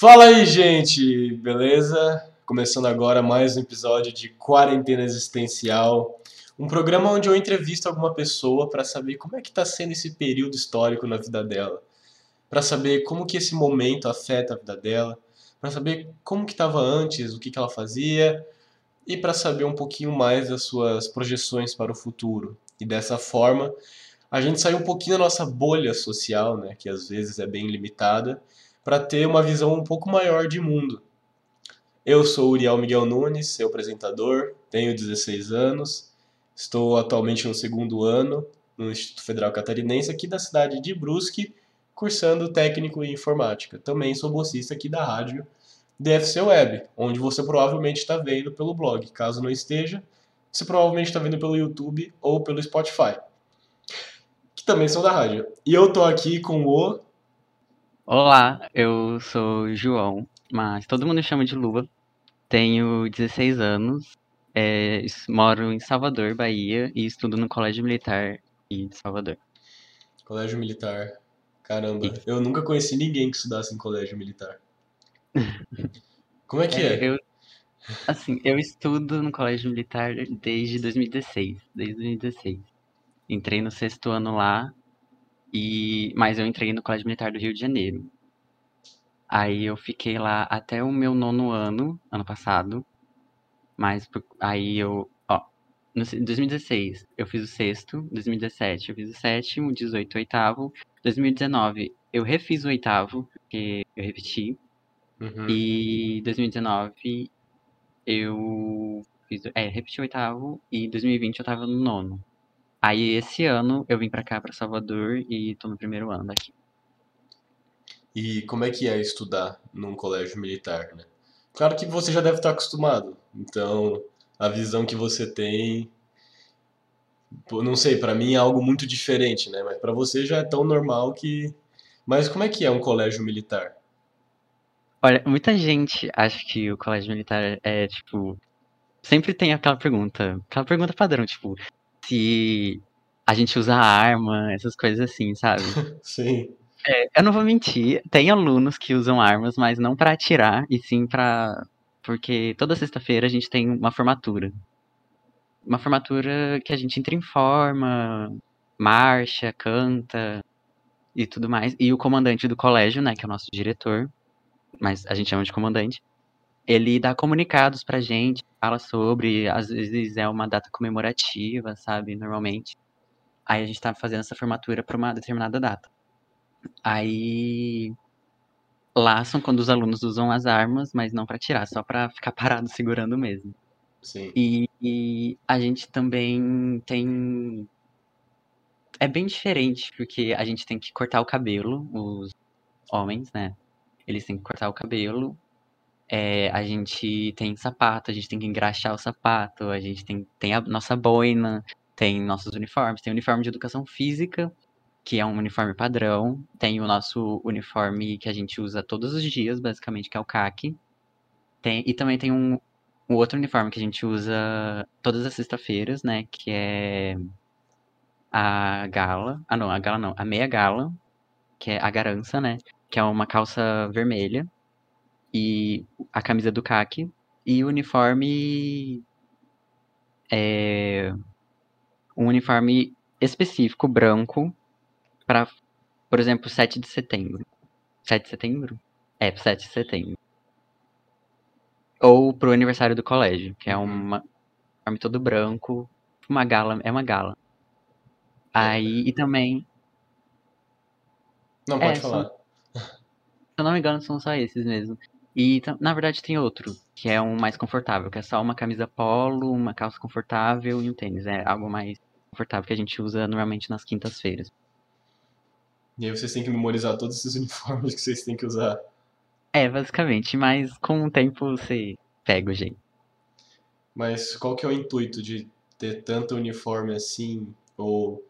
Fala aí, gente, beleza? Começando agora mais um episódio de Quarentena Existencial, um programa onde eu entrevisto alguma pessoa para saber como é que está sendo esse período histórico na vida dela, para saber como que esse momento afeta a vida dela, para saber como que estava antes, o que que ela fazia e para saber um pouquinho mais das suas projeções para o futuro. E dessa forma, a gente sai um pouquinho da nossa bolha social, né, que às vezes é bem limitada, para ter uma visão um pouco maior de mundo. Eu sou Uriel Miguel Nunes, seu apresentador, tenho 16 anos, estou atualmente no segundo ano no Instituto Federal Catarinense aqui da cidade de Brusque, cursando técnico em informática. Também sou bolsista aqui da rádio DFC Web, onde você provavelmente está vendo pelo blog. Caso não esteja, você provavelmente está vendo pelo YouTube ou pelo Spotify, que também são da rádio. E eu tô aqui com o Olá, eu sou João, mas todo mundo me chama de Lua. Tenho 16 anos, é, moro em Salvador, Bahia, e estudo no Colégio Militar de Salvador. Colégio Militar. Caramba, Isso. eu nunca conheci ninguém que estudasse em colégio militar. Como é que é? é? Eu, assim, eu estudo no Colégio Militar desde 2016, desde 2016. Entrei no sexto ano lá e, mas eu entrei no Colégio Militar do Rio de Janeiro. Aí eu fiquei lá até o meu nono ano, ano passado. Mas aí eu, ó, no 2016 eu fiz o sexto, 2017 eu fiz o sétimo, 18 o oitavo, 2019 eu refiz o oitavo, porque eu repeti. Uhum. E 2019 eu fiz, é, repeti o oitavo e 2020 eu tava no nono. Aí esse ano eu vim pra cá, pra Salvador, e tô no primeiro ano daqui. E como é que é estudar num colégio militar, né? Claro que você já deve estar acostumado. Então, a visão que você tem, não sei, para mim é algo muito diferente, né? Mas para você já é tão normal que Mas como é que é um colégio militar? Olha, muita gente acha que o colégio militar é tipo sempre tem aquela pergunta, aquela pergunta padrão, tipo, se a gente usa arma, essas coisas assim, sabe? Sim. É, eu não vou mentir, tem alunos que usam armas, mas não para atirar, e sim para porque toda sexta-feira a gente tem uma formatura. Uma formatura que a gente entra em forma, marcha, canta e tudo mais. E o comandante do colégio, né, que é o nosso diretor, mas a gente chama de comandante, ele dá comunicados pra gente, fala sobre, às vezes é uma data comemorativa, sabe, normalmente. Aí a gente tá fazendo essa formatura para uma determinada data. Aí lá são quando os alunos usam as armas, mas não para tirar, só para ficar parado segurando mesmo. Sim. E, e a gente também tem é bem diferente, porque a gente tem que cortar o cabelo, os homens, né? Eles têm que cortar o cabelo é, a gente tem sapato, a gente tem que engraxar o sapato, a gente tem, tem a nossa boina, tem nossos uniformes, tem o uniforme de educação física, que é um uniforme padrão, tem o nosso uniforme que a gente usa todos os dias, basicamente, que é o CAC, tem, e também tem um, um outro uniforme que a gente usa todas as sextas-feiras, né, que é a gala, ah não, a gala não, a meia gala, que é a garança, né, que é uma calça vermelha, e a camisa do CAC e o uniforme é um uniforme específico branco para, por exemplo, 7 de setembro. 7 de setembro? É, 7 de setembro. Ou pro aniversário do colégio, que é uhum. uma uniforme todo branco, uma gala, é uma gala. Aí, e também Não, pode é, falar. São, se eu não me engano, são só esses mesmo. E na verdade tem outro, que é um mais confortável, que é só uma camisa polo, uma calça confortável e um tênis. É algo mais confortável que a gente usa normalmente nas quintas-feiras. E aí vocês têm que memorizar todos esses uniformes que vocês têm que usar. É, basicamente, mas com o tempo você pega o jeito. Mas qual que é o intuito de ter tanto uniforme assim, ou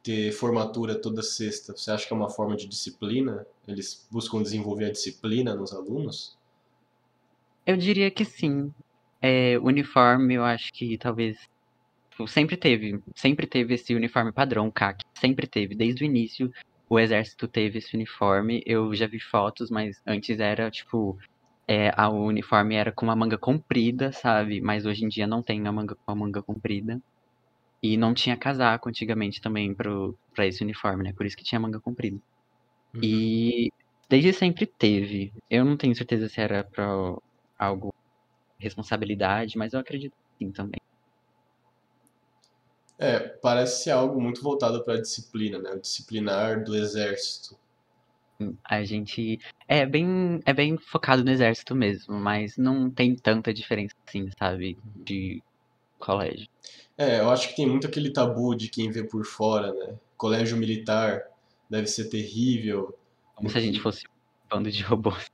ter formatura toda sexta? Você acha que é uma forma de disciplina? Eles buscam desenvolver a disciplina nos alunos? Eu diria que sim. É, uniforme, eu acho que talvez tipo, sempre teve, sempre teve esse uniforme padrão, CAC, sempre teve, desde o início. o exército teve esse uniforme. Eu já vi fotos, mas antes era tipo. É, a, o uniforme era com uma manga comprida, sabe? Mas hoje em dia não tem a manga com a manga comprida. E não tinha casaco antigamente também pro, pra esse uniforme, né? Por isso que tinha manga comprida. Uhum. E desde sempre teve. Eu não tenho certeza se era pra algo responsabilidade, mas eu acredito que sim também. É, parece ser algo muito voltado para a disciplina, né? O disciplinar do exército. A gente é bem é bem focado no exército mesmo, mas não tem tanta diferença assim, sabe, de colégio. É, eu acho que tem muito aquele tabu de quem vê por fora, né? Colégio militar deve ser terrível. Como se a gente fosse um bando de robôs.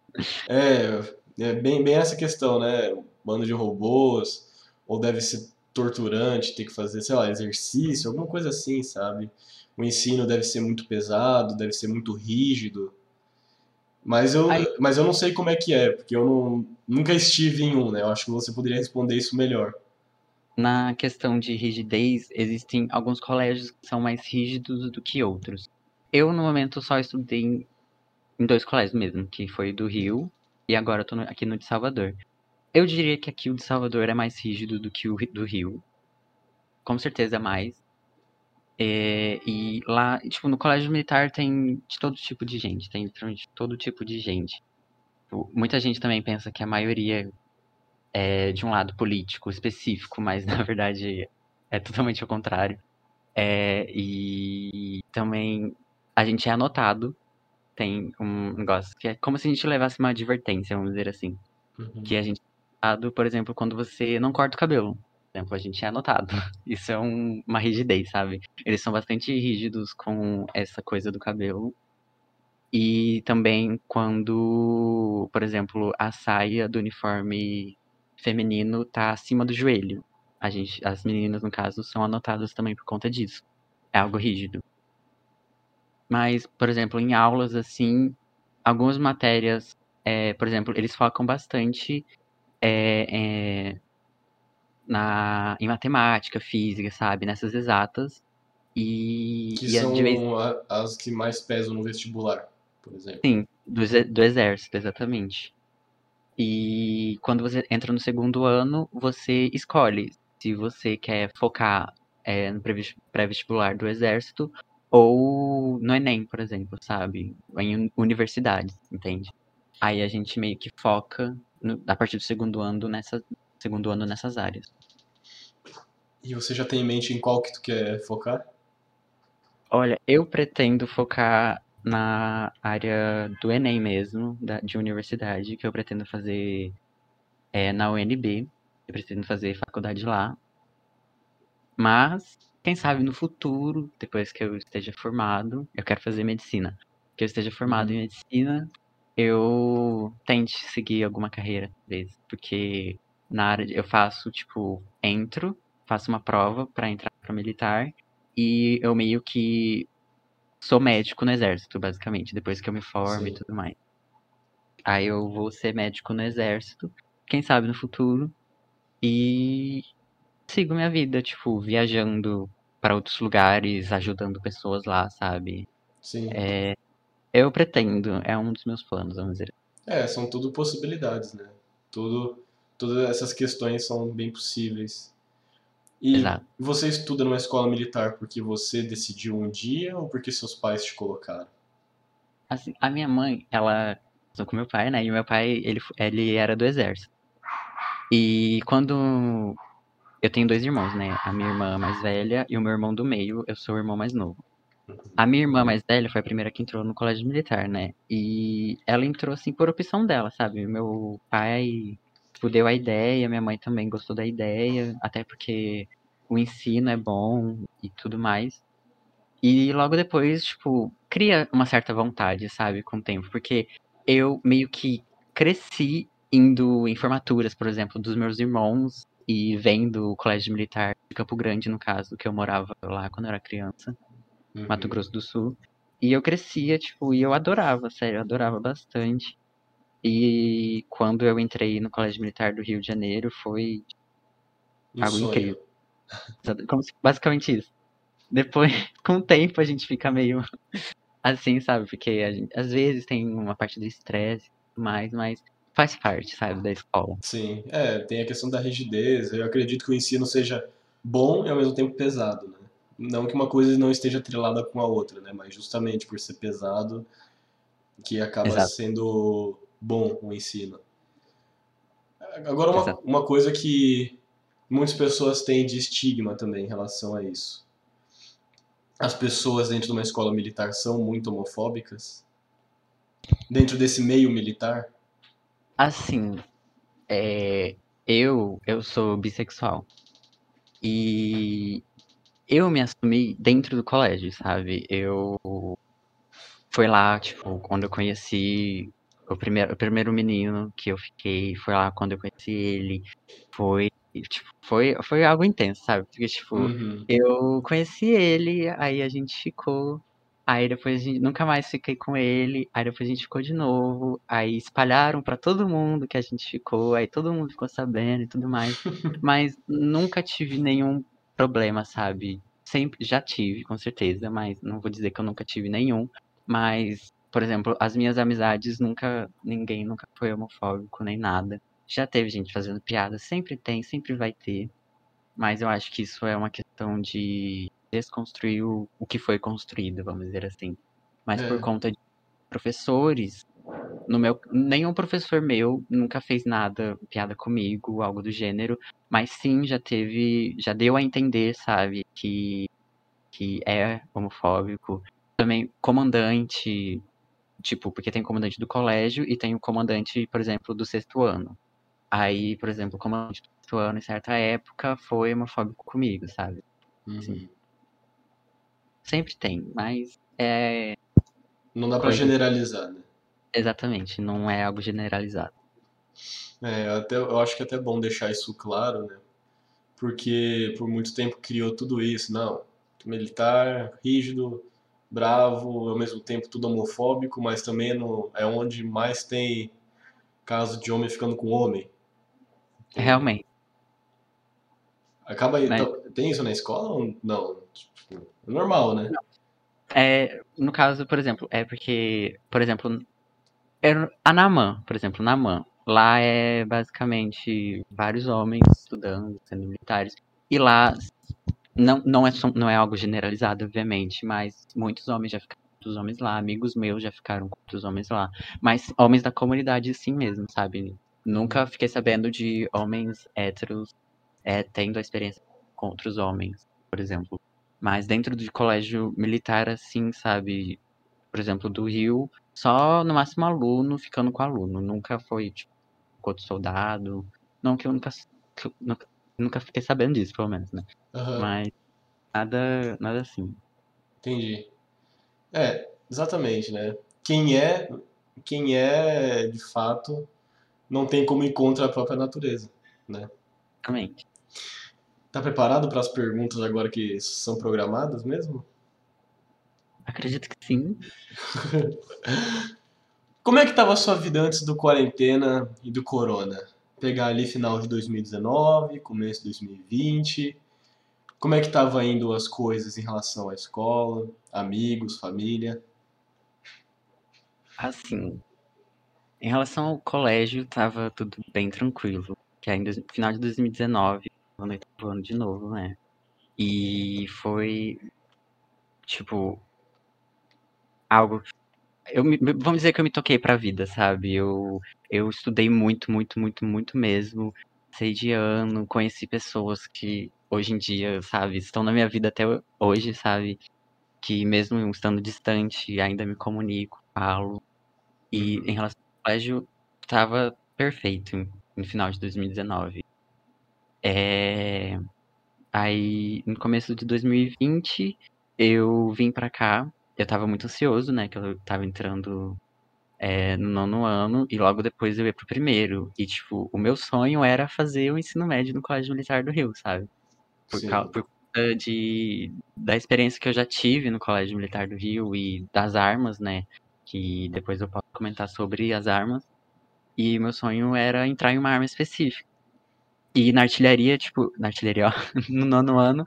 É, é bem, bem essa questão, né? Bando de robôs, ou deve ser torturante, ter que fazer, sei lá, exercício, alguma coisa assim, sabe? O ensino deve ser muito pesado, deve ser muito rígido. Mas eu, Aí- mas eu não sei como é que é, porque eu não, nunca estive em um, né? Eu acho que você poderia responder isso melhor. Na questão de rigidez, existem alguns colégios que são mais rígidos do que outros. Eu, no momento, só estudei em, em dois colégios mesmo, que foi do Rio e agora eu tô aqui no de Salvador. Eu diria que aqui o de Salvador é mais rígido do que o do Rio. Com certeza é mais. É, e lá, tipo, no colégio militar tem de todo tipo de gente, tem literalmente todo tipo de gente. Tipo, Muita gente também pensa que a maioria é de um lado político específico, mas na verdade é totalmente ao contrário. É, e também a gente é anotado, tem um negócio que é como se a gente levasse uma advertência, vamos dizer assim. Uhum. Que a gente é anotado, por exemplo, quando você não corta o cabelo. Por exemplo, a gente é anotado. Isso é um- uma rigidez, sabe? Eles são bastante rígidos com essa coisa do cabelo. E também quando, por exemplo, a saia do uniforme feminino tá acima do joelho. A gente, as meninas, no caso, são anotadas também por conta disso. É algo rígido. Mas, por exemplo, em aulas, assim, algumas matérias, é, por exemplo, eles focam bastante é, é, na, em matemática, física, sabe? Nessas exatas. E, Que e são de vez as que mais pesam no vestibular, por exemplo. Sim, do, do exército, exatamente. E quando você entra no segundo ano, você escolhe se você quer focar é, no pré-vestibular do exército ou no Enem, por exemplo, sabe? Em uni- universidades, entende? Aí a gente meio que foca no- a partir do segundo ano nessa, segundo ano nessas áreas. E você já tem em mente em qual que tu quer focar? Olha, eu pretendo focar na área do Enem mesmo, da, de universidade, que eu pretendo fazer é, na UNB. Eu pretendo fazer faculdade lá. Mas, quem sabe no futuro, depois que eu esteja formado, eu quero fazer medicina. Que eu esteja formado em medicina, eu tente seguir alguma carreira, talvez. Porque na área de- eu faço, tipo, entro, faço uma prova pra entrar pra militar e eu meio que sou médico no exército, basicamente, depois que eu me formo e tudo mais. Aí eu vou ser médico no exército, quem sabe no futuro, e sigo minha vida, tipo, viajando pra outros lugares, ajudando pessoas lá, sabe? Sim. É, eu pretendo, é um dos meus planos, vamos dizer. É, são tudo possibilidades, né? Tudo, todas essas questões são bem possíveis. E Exato. você estuda numa escola militar porque você decidiu um dia ou porque seus pais te colocaram? Assim, a minha mãe, ela casou com meu pai, né? E meu pai, ele, ele era do exército. E quando eu tenho dois irmãos, né? A minha irmã mais velha e o meu irmão do meio, eu sou o irmão mais novo. A minha irmã mais velha foi a primeira que entrou no colégio militar, né? E ela entrou assim por opção dela, sabe? Meu pai tipo, deu a ideia, minha mãe também gostou da ideia, até porque o ensino é bom e tudo mais. E logo depois, tipo, cria uma certa vontade, sabe, com o tempo, porque eu meio que cresci indo em formaturas, por exemplo, dos meus irmãos e vendo o colégio militar de Campo Grande, no caso, que eu morava lá quando eu era criança. Mato Uhum. Grosso do Sul. E eu crescia, tipo, e eu adorava, sério, eu adorava bastante. E quando eu entrei no Colégio Militar do Rio de Janeiro, foi Um algo sonho. incrível. Como se- basicamente isso. Depois, com o tempo, a gente fica meio assim, sabe? Porque a gente, às vezes tem uma parte do estresse e tudo mais, mas faz parte, sabe, da escola. Sim, é, tem a questão da rigidez. Eu acredito que o ensino seja bom e ao mesmo tempo pesado, né? Não que uma coisa não esteja atrelada com a outra, né? Mas justamente por ser pesado que acaba Exato. sendo bom o ensino. Agora, uma, Exato. uma coisa que muitas pessoas têm de estigma também em relação a isso. As pessoas dentro de uma escola militar são muito homofóbicas? Dentro desse meio militar? Assim, é, eu, eu sou bissexual. E eu me assumi dentro do colégio, sabe? Eu foi lá, tipo, quando eu conheci o primeiro, o primeiro menino que eu fiquei, foi lá quando eu conheci ele. Foi, tipo, foi, foi algo intenso, sabe? Porque, tipo, Uhum. eu conheci ele, aí a gente ficou. Aí depois a gente nunca mais fiquei com ele, aí depois a gente ficou de novo, aí espalharam pra todo mundo que a gente ficou, aí todo mundo ficou sabendo e tudo mais. Mas nunca tive nenhum problema, sabe? Sempre já tive, com certeza, mas não vou dizer que eu nunca tive nenhum. Mas, por exemplo, as minhas amizades nunca, ninguém nunca foi homofóbico nem nada. Já teve gente fazendo piada, sempre tem, sempre vai ter. Mas eu acho que isso é uma questão de desconstruir o, o que foi construído, vamos dizer assim. Mas É. por conta de professores, no meu, nenhum professor meu nunca fez nada, piada comigo, algo do gênero, mas sim já teve, já deu a entender, sabe, que, que é homofóbico. Também comandante, tipo, porque tem comandante do colégio e tem o comandante, por exemplo, do sexto ano. Aí, por exemplo, o comandante do sexto ano, em certa época, foi homofóbico comigo, sabe? Uhum. Sempre tem, mas é Não dá pra Coisa. generalizar, né? exatamente, não é algo generalizado. É, até, eu acho que é até bom deixar isso claro, né? Porque por muito tempo criou tudo isso, não, militar, rígido, bravo, ao mesmo tempo tudo homofóbico, mas também no, é onde mais tem caso de homem ficando com homem. Realmente. Acaba aí, Né? então, tem isso na escola ou não? Tipo, é normal, né? É, no caso, por exemplo, é porque, por exemplo, eu- a Naman, por exemplo, Naman, lá é basicamente vários homens estudando, sendo militares, e lá não, não, é, não é algo generalizado, obviamente, mas muitos homens já ficaram com outros homens lá, amigos meus já ficaram com outros homens lá, mas homens da comunidade sim mesmo, sabe? Nunca fiquei sabendo de homens héteros é, tendo a experiência com outros homens, por exemplo. Mas dentro de colégio militar, assim, sabe? Por exemplo, do Rio, só no máximo aluno ficando com aluno. Nunca foi, tipo, com outro soldado. Não que eu nunca, que eu nunca, nunca fiquei sabendo disso, pelo menos, né? Aham, Mas nada, nada assim. entendi. É, exatamente, né? Quem é, quem é de fato, não tem como ir contra a própria natureza, né? Realmente. Tá preparado para as perguntas agora que são programadas mesmo? Acredito que sim. Como é que tava a sua vida antes do quarentena e do corona? Pegar ali final de 2019, começo de 2020. Como é que tava indo as coisas em relação à escola, amigos, família? Assim, em relação ao colégio, tava tudo bem tranquilo. Que ainda no final de 2019, no oitavo ano de novo, né? E foi, tipo, algo. Eu me- vamos dizer que eu me toquei pra vida, sabe? Eu, eu estudei muito, muito, muito, muito mesmo. Sei de ano, conheci pessoas que hoje em dia, sabe, estão na minha vida até hoje, sabe? Que mesmo estando distante, ainda me comunico, falo. E Uhum. em relação ao colégio, tava perfeito no final de 2019. É... Aí, no começo de 2020, eu vim pra cá. Eu tava muito ansioso, né? Que eu tava entrando é, no nono ano e logo depois eu ia pro primeiro. E, tipo, o meu sonho era fazer o ensino médio no Colégio Militar do Rio, sabe? Por, Sim. cau- por conta de, da experiência que eu já tive no Colégio Militar do Rio e das armas, né? Que depois eu posso comentar sobre as armas. E meu sonho era entrar em uma arma específica. E na artilharia, tipo, na artilharia, ó, no nono ano,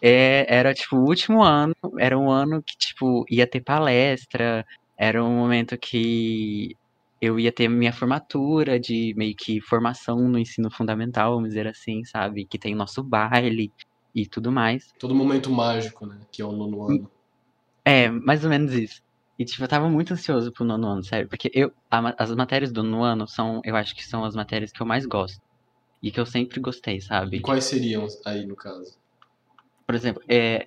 é, era tipo o último ano, era um ano que tipo ia ter palestra, era um momento que eu ia ter minha formatura de meio que formação no ensino fundamental, vamos dizer assim, sabe? Que tem o nosso baile e tudo mais. Todo momento mágico, né? Que é o nono ano. É, mais ou menos isso. E, tipo, eu tava muito ansioso pro nono ano, sério. Porque eu, a, as matérias do nono ano são, eu acho que são as matérias que eu mais gosto. E que eu sempre gostei, sabe? E quais seriam aí, no caso? Por exemplo, é,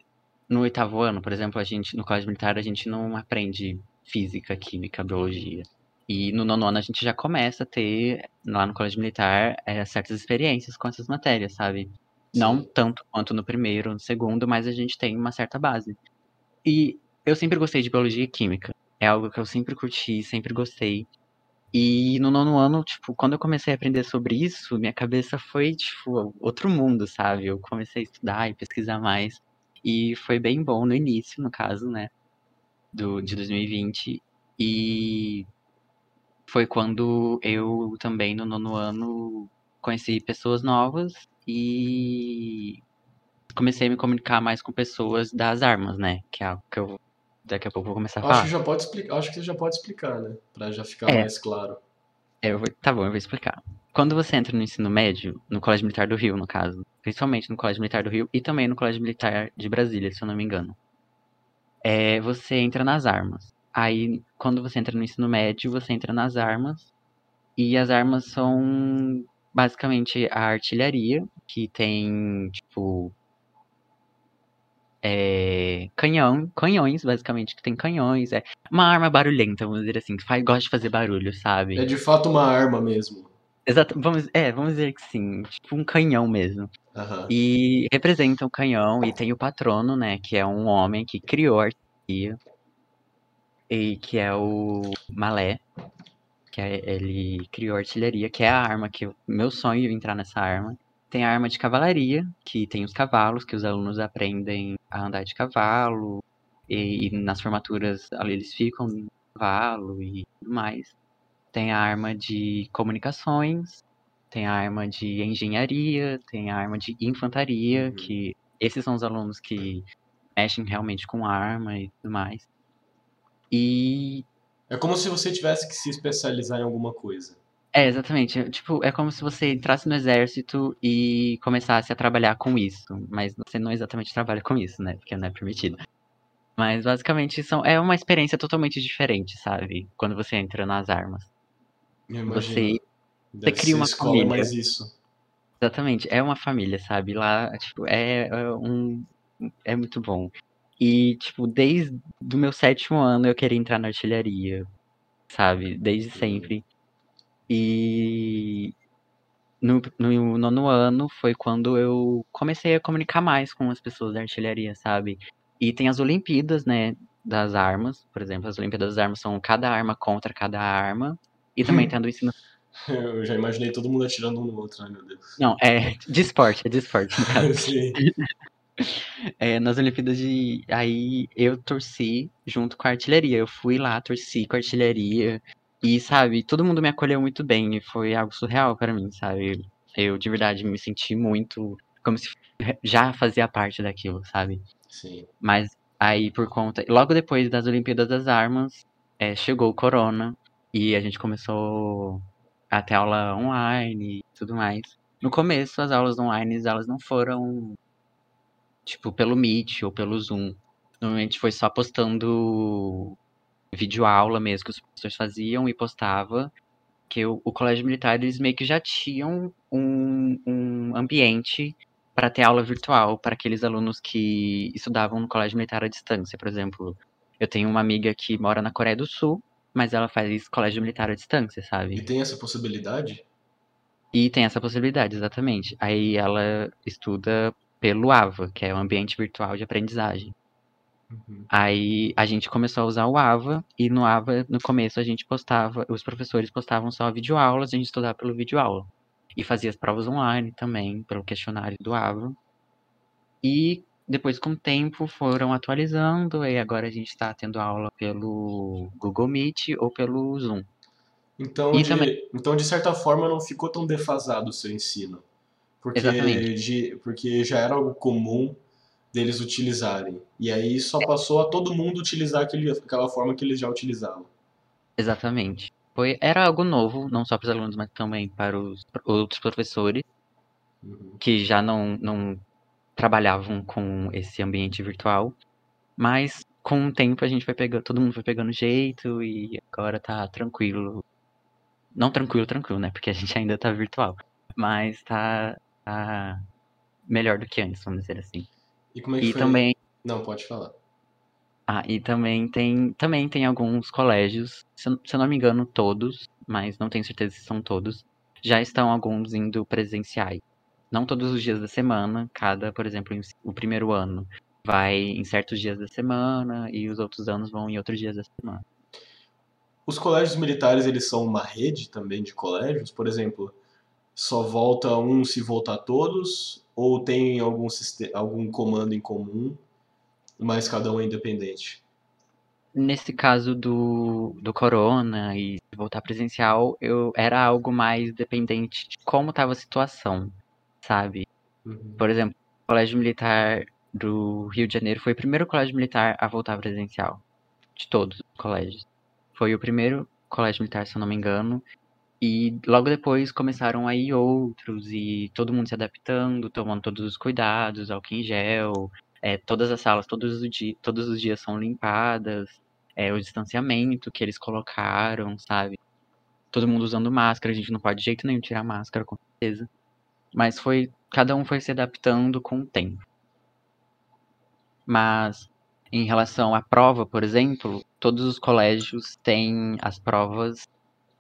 no oitavo ano, por exemplo, a gente, no colégio militar, a gente não aprende física, química, biologia. E no nono ano a gente já começa a ter, lá no colégio militar, é, certas experiências com essas matérias, sabe? Sim. Não tanto quanto no primeiro, no segundo, mas a gente tem uma certa base. E eu sempre gostei de biologia e química. É algo que eu sempre curti, sempre gostei. E no nono ano, tipo, quando eu comecei a aprender sobre isso, minha cabeça foi, tipo, outro mundo, sabe? Eu comecei a estudar e pesquisar mais. E foi bem bom no início, no caso, né? Do, de 2020. E foi quando eu também, no nono ano, conheci pessoas novas e comecei a me comunicar mais com pessoas das armas, né? Que é algo que eu daqui a pouco vou começar a falar. Acho que já pode explicar, acho que você já pode explicar, né? Pra já ficar é. mais claro. É, eu vou, tá bom, eu vou explicar. Quando você entra no ensino médio, no Colégio Militar do Rio, no caso, principalmente no Colégio Militar do Rio e também no Colégio Militar de Brasília, se eu não me engano, é, você entra nas armas. Aí, quando você entra no ensino médio, você entra nas armas. E as armas são basicamente a artilharia, que tem, tipo. É, canhão, canhões, basicamente, que tem canhões. É uma arma barulhenta, vamos dizer assim, que faz, gosta de fazer barulho, sabe? É de fato uma arma mesmo. Exato, vamos, é, vamos dizer que sim, tipo um canhão mesmo. Uhum. E representa o um canhão e tem o patrono, né, que é um homem que criou a artilharia e que é o Malé, que é, ele criou artilharia, que é a arma que eu, meu sonho é entrar nessa arma. Tem a arma de cavalaria, que tem os cavalos, que os alunos aprendem a andar de cavalo, e, e nas formaturas ali eles ficam no cavalo e tudo mais. Tem a arma de comunicações, tem a arma de engenharia, tem a arma de infantaria, uhum. que esses são os alunos que mexem realmente com arma e tudo mais. E. É como se você tivesse que se especializar em alguma coisa. É, exatamente. Tipo, é como se você entrasse no exército e começasse a trabalhar com isso. Mas você não exatamente trabalha com isso, né? Porque não é permitido. Mas basicamente são, é uma experiência totalmente diferente, sabe? Quando você entra nas armas. Você, você cria uma família. Mais isso. Exatamente, é uma família, sabe? Lá, tipo, é, é um. É muito bom. E, tipo, desde o meu sétimo ano eu queria entrar na artilharia, sabe? Desde sempre. E no, no nono ano foi quando eu comecei a comunicar mais com as pessoas da artilharia, sabe? E tem as Olimpíadas, né? Das armas, por exemplo, as Olimpíadas das armas são cada arma contra cada arma. E também tendo o ensino. Eu já imaginei todo mundo atirando um no outro, ai meu Deus. Não, é de esporte, é de esporte, no caso. Sim. É, nas Olimpíadas de. Aí eu torci junto com a artilharia. Eu fui lá, torci com a artilharia. E, sabe, todo mundo me acolheu muito bem. E foi algo surreal para mim, sabe? Eu, de verdade, me senti muito. Como se já fazia parte daquilo, sabe? Sim. Mas aí, por conta. Logo depois das Olimpíadas das Armas, é, chegou o Corona. E a gente começou a ter aula online e tudo mais. No começo, as aulas online, elas não foram tipo, pelo Meet ou pelo Zoom. Normalmente foi só postando vídeo aula mesmo que os professores faziam e postava. Que o, o colégio militar, eles meio que já tinham um, um ambiente para ter aula virtual para aqueles alunos que estudavam no colégio militar à distância. Por exemplo, eu tenho uma amiga que mora na Coreia do Sul, mas ela faz colégio militar à distância, sabe? E tem essa possibilidade? E tem essa possibilidade, exatamente. Aí ela estuda pelo AVA, que é o ambiente virtual de aprendizagem. Uhum. Aí a gente começou a usar o AVA e no AVA, no começo, a gente postava, os professores postavam só videoaulas, a gente estudava pelo videoaula. E fazia as provas online também, pelo questionário do AVA. E depois, com o tempo, foram atualizando, e agora a gente está tendo aula pelo Google Meet ou pelo Zoom. Então, de, também... então, de certa forma, não ficou tão defasado o seu ensino. Porque, de, porque já era algo comum deles utilizarem. E aí só passou a todo mundo utilizar aquele, aquela forma que eles já utilizavam. Exatamente. Foi, era algo novo, não só para os alunos, mas também para os outros professores, Uhum. que já não, não trabalhavam com esse ambiente virtual. Mas com o tempo a gente foi pegando, todo mundo foi pegando jeito e agora tá tranquilo. Não tranquilo, tranquilo, né? Porque a gente ainda tá virtual. Mas tá, tá melhor do que antes, vamos dizer assim. E como é que E foi? também, Não, pode falar. ah, e também tem, também tem alguns colégios, se eu, se eu não me engano, todos, mas não tenho certeza se são todos, já estão alguns indo presenciais. Não todos os dias da semana, cada, por exemplo, em- o primeiro ano vai em certos dias da semana e os outros anos vão em outros dias da semana. Os colégios militares, eles são uma rede também de colégios? Por exemplo, só volta um se voltar todos? Ou tem algum, algum comando em comum, mas cada um é independente? Nesse caso do, do corona e voltar presencial, eu era algo mais dependente de como estava a situação, sabe? Uhum. Por exemplo, o Colégio Militar do Rio de Janeiro foi o primeiro colégio militar a voltar presencial. De todos os colégios. Foi o primeiro colégio militar, se eu não me engano. E logo depois começaram a ir outros e todo mundo se adaptando, tomando todos os cuidados, álcool em gel, é, todas as salas todos os, di todos os dias são limpadas, é, o distanciamento que eles colocaram, sabe? Todo mundo usando máscara, a gente não pode de jeito nenhum tirar máscara, com certeza. Mas foi. Cada um foi se adaptando com o tempo. Mas em relação à prova, por exemplo, todos os colégios têm as provas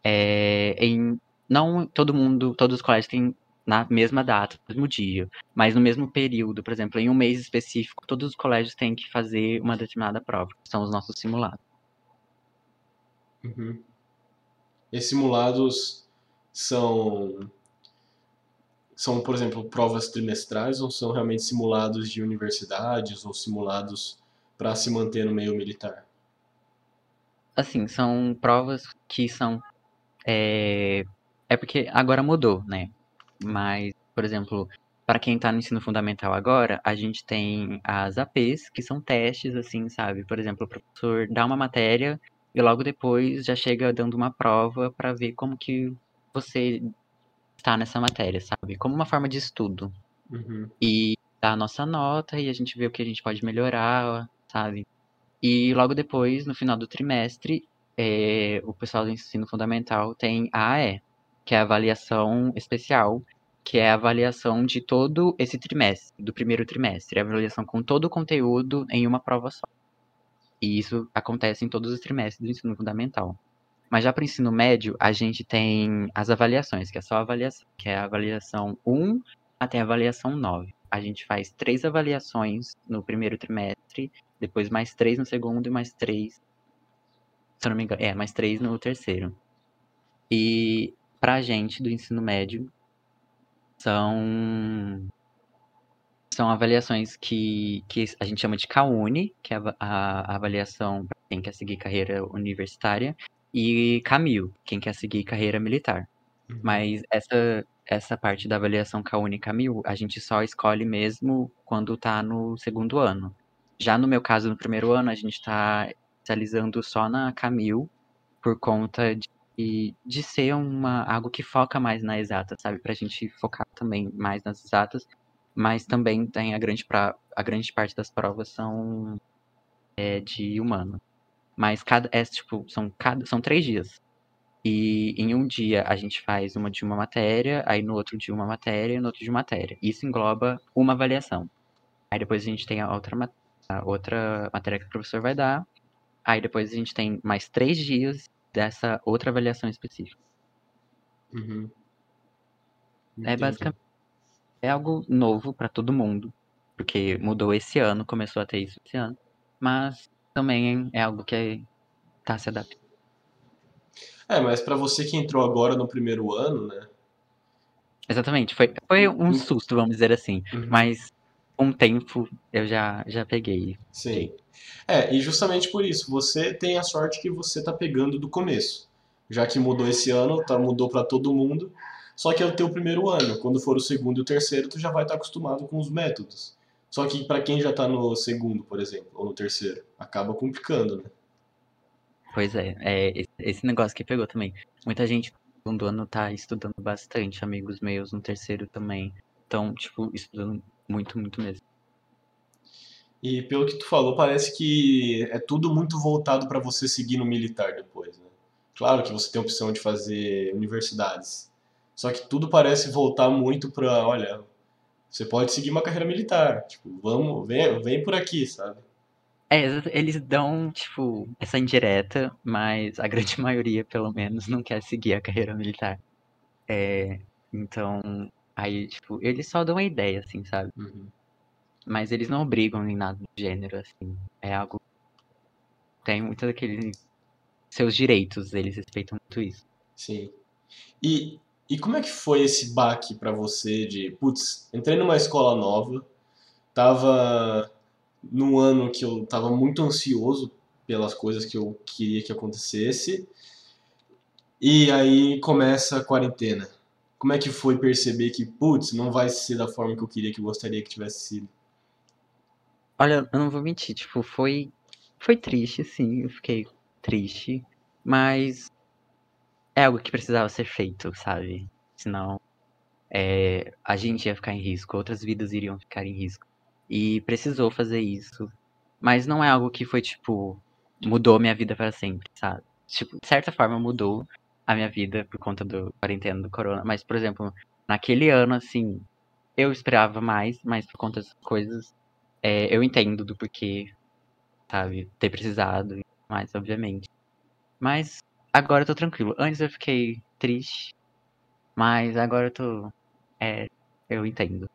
é, em. Não todo mundo, todos os colégios têm na mesma data, no mesmo dia, mas no mesmo período, por exemplo, em um mês específico, todos os colégios têm que fazer uma determinada prova, que são os nossos simulados. Uhum. Esses simulados são, são, por exemplo, provas trimestrais ou são realmente simulados de universidades ou simulados para se manter no meio militar? Assim, são provas que são. É, é porque agora mudou, né? Mas, por exemplo, para quem tá no ensino fundamental agora, a gente tem as APs, que são testes, assim, sabe? Por exemplo, o professor dá uma matéria e logo depois já chega dando uma prova para ver como que você está nessa matéria, sabe? Como uma forma de estudo. Uhum. E dá a nossa nota e a gente vê o que a gente pode melhorar, sabe? E logo depois, no final do trimestre, é, o pessoal do ensino fundamental tem a AE, que é a avaliação especial, que é a avaliação de todo esse trimestre, do primeiro trimestre, a avaliação com todo o conteúdo em uma prova só. E isso acontece em todos os trimestres do ensino fundamental. Mas já para o ensino médio, a gente tem as avaliações, que é só a avaliação, que é a avaliação 1 até a avaliação 9. A gente faz três avaliações no primeiro trimestre, depois mais três no segundo e mais três, se eu não me engano, é, mais três no terceiro. E pra gente do ensino médio, são são avaliações que, que a gente chama de CAUNI, que é a, a- a avaliação para quem quer seguir carreira universitária, e CAMIL, quem quer seguir carreira militar. Uhum. Mas essa, essa parte da avaliação CAUNI e CAMIL, a gente só escolhe mesmo quando tá no segundo ano. Já no meu caso, no primeiro ano, a gente tá especializando só na CAMIL, por conta de, de ser uma, algo que foca mais na exata, sabe? Pra gente focar também mais nas exatas, mas também tem a grande, pra, a grande parte das provas são é, de humano. Mas cada, é, tipo, são, cada, são três dias. E em um dia a gente faz uma de uma matéria, aí no outro dia uma matéria no outro de uma matéria. Isso engloba uma avaliação. Aí depois a gente tem a outra, a outra matéria que o professor vai dar. Aí depois a gente tem mais três dias dessa outra avaliação específica. Uhum. É basicamente é algo novo para todo mundo, porque mudou esse ano, começou a ter isso esse ano, mas também é algo que tá se adaptando. É, mas para você que entrou agora no primeiro ano, né? Exatamente, foi, foi um susto, vamos dizer assim, Uhum. mas com o tempo eu já, já peguei. Sim. É, e justamente por isso, você tem a sorte que você tá pegando do começo. Já que mudou esse ano, tá, mudou para todo mundo. Só que é o teu primeiro ano. Quando for o segundo e o terceiro, tu já vai estar acostumado com os métodos. Só que para quem já tá no segundo, por exemplo, ou no terceiro, acaba complicando, né? Pois é, é esse negócio que pegou também. Muita gente no segundo ano tá estudando bastante, amigos meus no terceiro também. Então, tipo, estudando muito, muito mesmo. E pelo que tu falou, parece que é tudo muito voltado para você seguir no militar depois, né? Claro que você tem a opção de fazer universidades. Só que tudo parece voltar muito para, olha, você pode seguir uma carreira militar. Tipo, vamos, vem, vem por aqui, sabe? É, eles dão, tipo, essa indireta, mas a grande maioria, pelo menos, não quer seguir a carreira militar. É, então, aí, tipo, eles só dão a ideia, assim, sabe? Uhum. Mas eles não obrigam em nada do gênero, assim. É algo. Tem muito daquele. Seus direitos, eles respeitam muito isso. Sim. E, e como é que foi esse baque para você de, putz, entrei numa escola nova, tava num ano que eu tava muito ansioso pelas coisas que eu queria que acontecesse, e aí começa a quarentena. Como é que foi perceber que, putz, não vai ser da forma que eu queria, que eu gostaria que tivesse sido? Olha, eu não vou mentir, tipo, foi. Foi triste, sim, eu fiquei triste, mas é algo que precisava ser feito, sabe? Senão é, a gente ia ficar em risco, outras vidas iriam ficar em risco. E precisou fazer isso. Mas não é algo que foi, tipo, mudou minha vida para sempre, sabe? Tipo, de certa forma mudou a minha vida por conta do quarentena do corona. Mas, por exemplo, naquele ano, assim, eu esperava mais, mas por conta das coisas, é, eu entendo do porquê, sabe, ter precisado, mais, obviamente. Mas agora eu tô tranquilo. Antes eu fiquei triste, mas agora eu tô. É, eu entendo.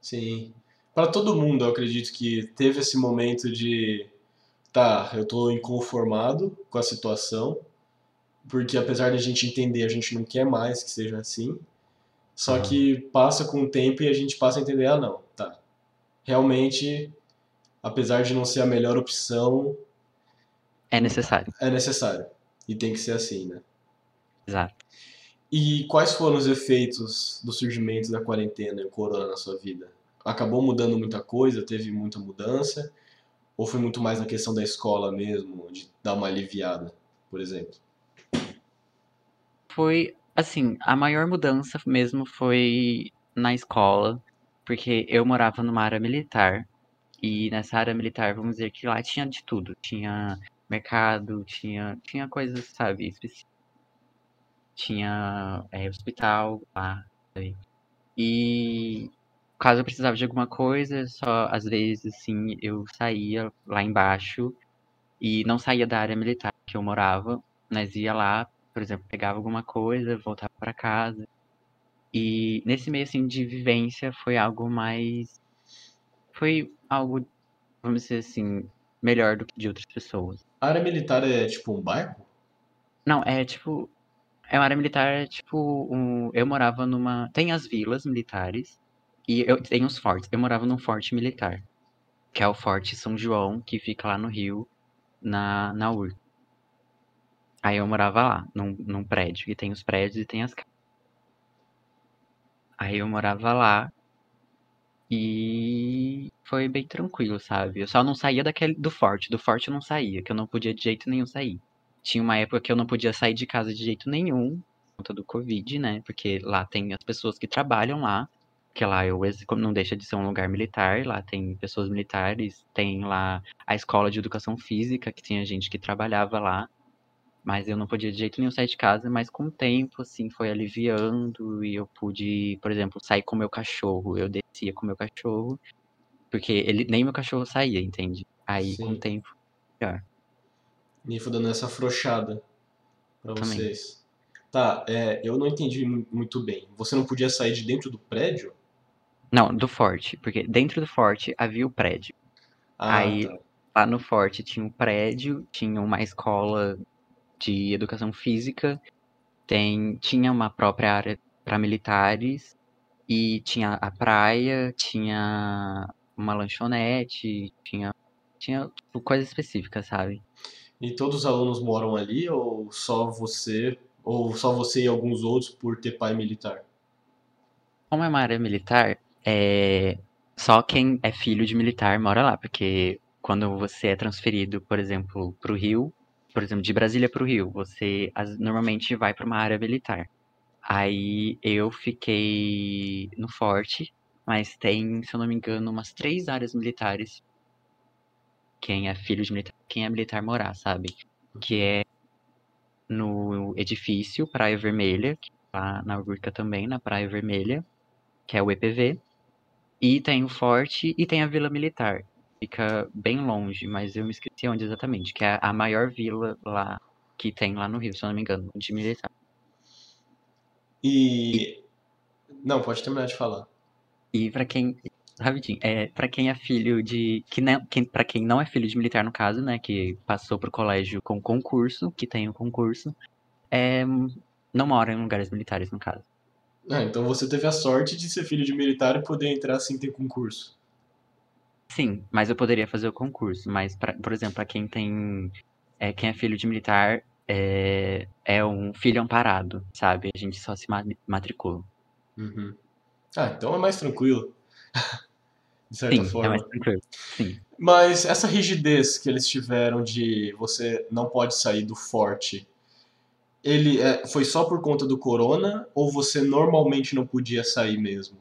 Sim. Para todo mundo, eu acredito que teve esse momento de. Tá, eu tô inconformado com a situação, porque apesar da gente entender, a gente não quer mais que seja assim. Só uhum. que passa com o tempo e a gente passa a entender, ah, não, tá. Realmente apesar de não ser a melhor opção. É necessário. É necessário. E tem que ser assim, né? Exato. E quais foram os efeitos do surgimento da quarentena e o corona na sua vida? Acabou mudando muita coisa? Teve muita mudança? Ou foi muito mais na questão da escola mesmo, de dar uma aliviada, por exemplo? Foi, assim, a maior mudança mesmo foi na escola, porque eu morava numa área militar e nessa área militar, vamos dizer que lá tinha de tudo. Tinha mercado, tinha, tinha coisas, sabe, específicas. Tinha é, hospital lá. Sabe? E caso eu precisava de alguma coisa, só às vezes, assim, eu saía lá embaixo e não saía da área militar que eu morava, mas ia lá, por exemplo, pegava alguma coisa, voltava para casa. E nesse meio, assim, de vivência foi algo mais foi algo, vamos dizer assim, melhor do que de outras pessoas. A área militar é tipo um bairro? Não, é tipo. É uma área militar, é tipo. Um, eu morava numa. Tem as vilas militares e eu tem os fortes. Eu morava num forte militar, que é o Forte São João, que fica lá no Rio, na, na UR. Aí eu morava lá, num, num prédio, e tem os prédios e tem as casas. Aí eu morava lá e foi bem tranquilo, sabe? Eu só não saía daquele do forte. Do forte eu não saía, que eu não podia de jeito nenhum sair. Tinha uma época que eu não podia sair de casa de jeito nenhum, por conta do Covid, né? Porque lá tem as pessoas que trabalham lá. Que lá eu não deixa de ser um lugar militar, lá tem pessoas militares, tem lá a escola de educação física, que tinha gente que trabalhava lá. Mas eu não podia de jeito nenhum sair de casa, mas com o tempo, assim, foi aliviando e eu pude, por exemplo, sair com meu cachorro. Eu descia com meu cachorro, porque ele nem meu cachorro saía, entende? Aí, Sim. com o tempo, pior. Foi dando essa afrouxada pra Também. vocês. Tá, é, eu não entendi muito bem. Você não podia sair de dentro do prédio? Não, do forte, porque dentro do forte havia o prédio. Ah, Aí, tá. lá no forte tinha um prédio, tinha uma escola de educação física, tem, tinha uma própria área para militares e tinha a praia, tinha uma lanchonete, tinha, tinha tipo, coisas específicas, sabe? E todos os alunos moram ali ou só você, ou só você e alguns outros por ter pai militar? Como é uma área militar, é, só quem é filho de militar mora lá, porque quando você é transferido, por exemplo, para o Rio, por exemplo, de Brasília para o Rio, você as- normalmente vai para uma área militar. Aí eu fiquei no forte, mas tem, se eu não me engano, umas três áreas militares. Quem é filho de militar, quem é militar morar, sabe? Que é no edifício Praia Vermelha, que tá na Urca também, na Praia Vermelha, que é o EPV. E tem o forte e tem a Vila Militar. Fica bem longe, mas eu me esqueci onde exatamente, que é a maior vila lá que tem lá no Rio, se eu não me engano, de militar. E. Não, pode terminar de falar. E pra quem. Rapidinho, é, pra quem é filho de. Que não, quem, pra quem não é filho de militar, no caso, né? Que passou pro colégio com concurso, que tem o concurso, é, não mora em lugares militares, no caso. Ah, então você teve a sorte de ser filho de militar e poder entrar sem ter concurso. Sim, mas eu poderia fazer o concurso. Mas, pra, por exemplo, pra quem tem. É, quem é filho de militar é, é um filho amparado, sabe? A gente só se ma- matricula. Uhum. Ah, então é mais tranquilo. De certa Sim, é forma. mais tranquilo. Sim. Mas essa rigidez que eles tiveram de você não pode sair do forte, ele é, foi só por conta do corona ou você normalmente não podia sair mesmo?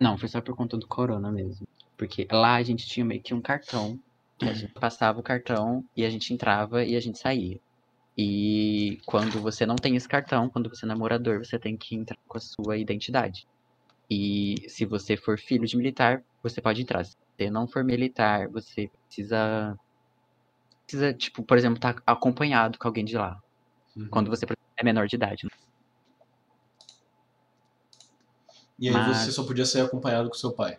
Não, foi só por conta do corona mesmo. Porque lá a gente tinha meio que um cartão. que A gente passava o cartão e a gente entrava e a gente saía. E quando você não tem esse cartão, quando você é namorador, você tem que entrar com a sua identidade. E se você for filho de militar, você pode entrar. Se você não for militar, você precisa. Precisa, tipo, por exemplo, estar acompanhado com alguém de lá. Uhum. Quando você é menor de idade. né? E aí Mas- você só podia sair acompanhado com seu pai.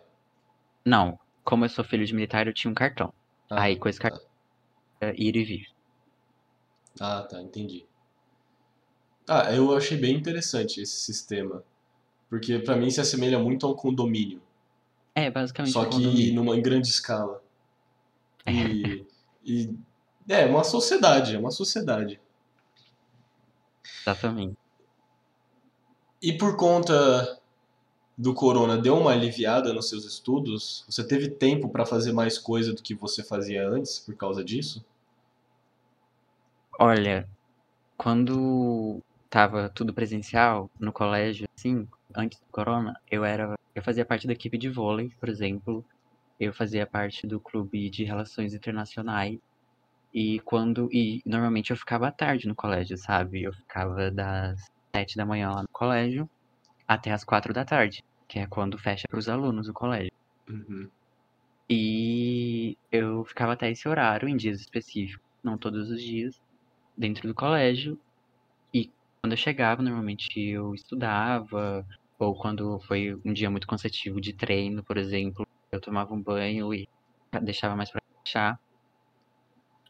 Não, como eu sou filho de militar, eu tinha um cartão. Ah, Aí com esse cartão, é, ir e vir. Ah, tá, entendi. Ah, eu achei bem interessante esse sistema. Porque pra mim se assemelha muito a um condomínio. É, basicamente Só que numa, grande escala. E, e é uma sociedade, é uma sociedade. Exatamente. E por conta do corona, deu uma aliviada nos seus estudos? Você teve tempo para fazer mais coisa do que você fazia antes por causa disso? Olha, quando tava tudo presencial no colégio, assim, antes do corona, eu era, eu fazia parte da equipe de vôlei, por exemplo. Eu fazia parte do clube de relações internacionais. E quando e normalmente eu ficava à tarde no colégio, sabe? Eu ficava das sete da manhã lá no colégio até as quatro da tarde, que é quando fecha para os alunos o colégio. Uhum. E eu ficava até esse horário em dias específicos, não todos os dias, dentro do colégio. E quando eu chegava, normalmente eu estudava, ou quando foi um dia muito cansativo de treino, por exemplo, eu tomava um banho e deixava mais pra relaxar.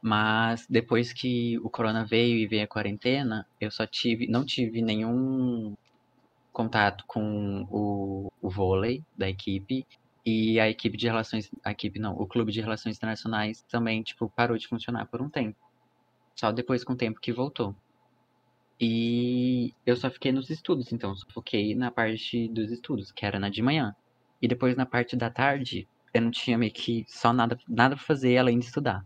Mas depois que o corona veio e veio a quarentena, eu só tive, não tive nenhum contato com o, o vôlei da equipe e a equipe de relações, a equipe não, o clube de relações internacionais também, tipo, parou de funcionar por um tempo. Só depois com o tempo que voltou. E eu só fiquei nos estudos, então, só foquei na parte dos estudos, que era na de manhã. E depois na parte da tarde, eu não tinha meio que só nada, nada pra fazer além de estudar.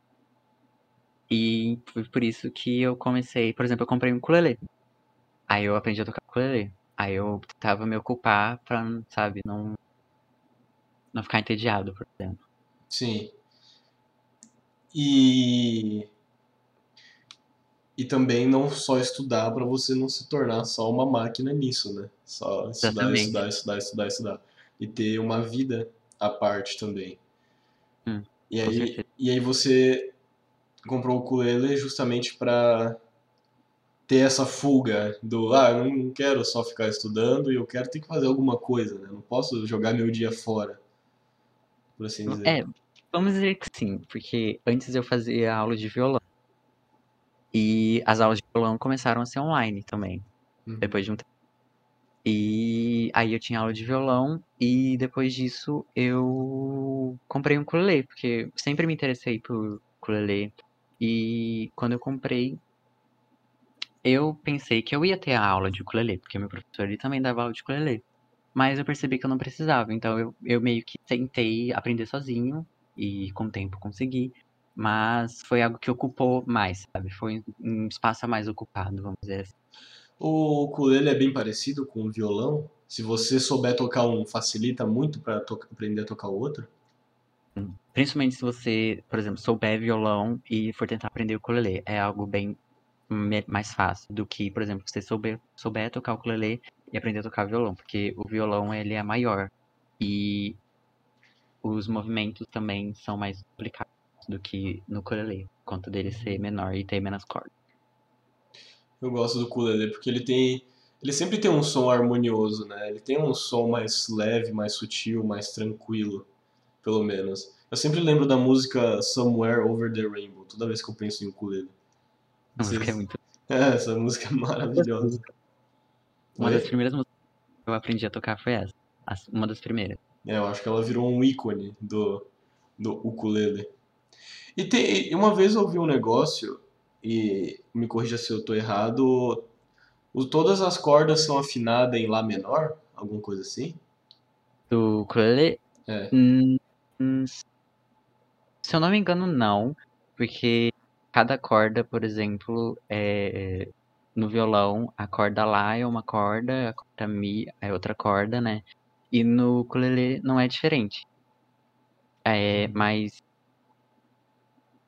E foi por isso que eu comecei, por exemplo, eu comprei um ukulele. Aí eu aprendi a tocar ukulele. Aí eu tentava me ocupar pra, sabe, não não ficar entediado, por exemplo. Sim. E e também não só estudar para você não se tornar só uma máquina nisso, né? Só estudar, Exatamente. estudar, estudar, estudar, estudar. E ter uma vida à parte também. Hum, E aí, certeza. e aí você comprou o ukulele justamente para ter essa fuga do, ah, eu não quero só ficar estudando e eu quero ter que fazer alguma coisa, né? Não posso jogar meu dia fora, por assim dizer. É, vamos dizer que sim, porque antes eu fazia aula de violão. E as aulas de violão começaram a ser online também, Uhum. depois de um tempo. E aí eu tinha aula de violão e depois disso eu comprei um ukulele, porque sempre me interessei por ukulele. E quando eu comprei, eu pensei que eu ia ter a aula de ukulele, porque meu professor ele também dava aula de ukulele. mas eu percebi que eu não precisava. Então eu, eu meio que tentei aprender sozinho e com o tempo consegui. Mas foi algo que ocupou mais, sabe? Foi um espaço a mais ocupado, vamos dizer assim. O ukulele é bem parecido com o violão? Se você souber tocar um, facilita muito para aprender a tocar o outro? Principalmente se você, por exemplo, souber violão e for tentar aprender o ukulele. É algo bem mais fácil do que, por exemplo, você souber, souber tocar o ukulele e aprender a tocar violão. Porque o violão, ele é maior. E os movimentos também são mais complicados do que no ukulele. Quanto dele ser menor e ter menos cordas. Eu gosto do ukulele porque ele tem... Ele sempre tem um som harmonioso, né? Ele tem um som mais leve, mais sutil, mais tranquilo pelo menos. Eu sempre lembro da música Somewhere Over the Rainbow, toda vez que eu penso em ukulele. A música é muito. É, essa música é maravilhosa. Uma das primeiras músicas que eu aprendi a tocar foi essa. Uma das primeiras. É, eu acho que ela virou um ícone do, do ukulele. E tem, uma vez eu ouvi um negócio, e me corrija se eu tô errado, o, todas as cordas são afinadas em Lá menor? Alguma coisa assim? Do ukulele? É. Hum, Hum, se eu não me engano, não. Porque cada corda, por exemplo, é, no violão, a corda Lá é uma corda, a corda Mi é outra corda, né? E no ukulele não é diferente. É, mas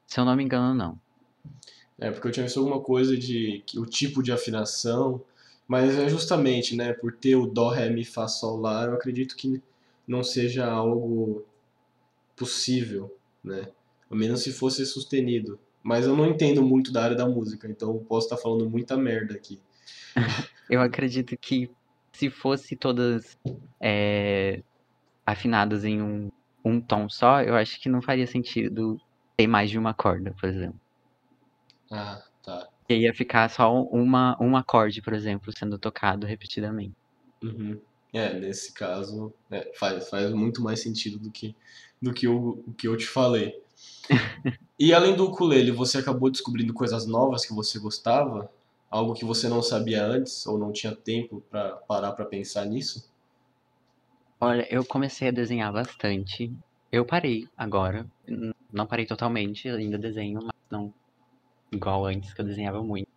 se eu não me engano, não. É, porque eu tinha visto alguma coisa de que o tipo de afinação, mas é justamente, né, por ter o Dó, Ré, Mi, Fá, Sol, Lá, eu acredito que não seja algo possível, né? A menos se fosse sustenido. Mas eu não entendo muito da área da música, então eu posso estar falando muita merda aqui. eu acredito que se fosse todas é, afinadas em um, um tom só, eu acho que não faria sentido ter mais de uma corda, por exemplo. Ah, tá. E ia ficar só uma, um acorde, por exemplo, sendo tocado repetidamente. Uhum. É, nesse caso, é, faz, faz muito mais sentido do que do que o, o que eu te falei. E além do ukulele, você acabou descobrindo coisas novas que você gostava? Algo que você não sabia antes ou não tinha tempo para parar para pensar nisso? Olha, eu comecei a desenhar bastante. Eu parei agora. Não parei totalmente, ainda desenho, mas não igual antes, que eu desenhava muito.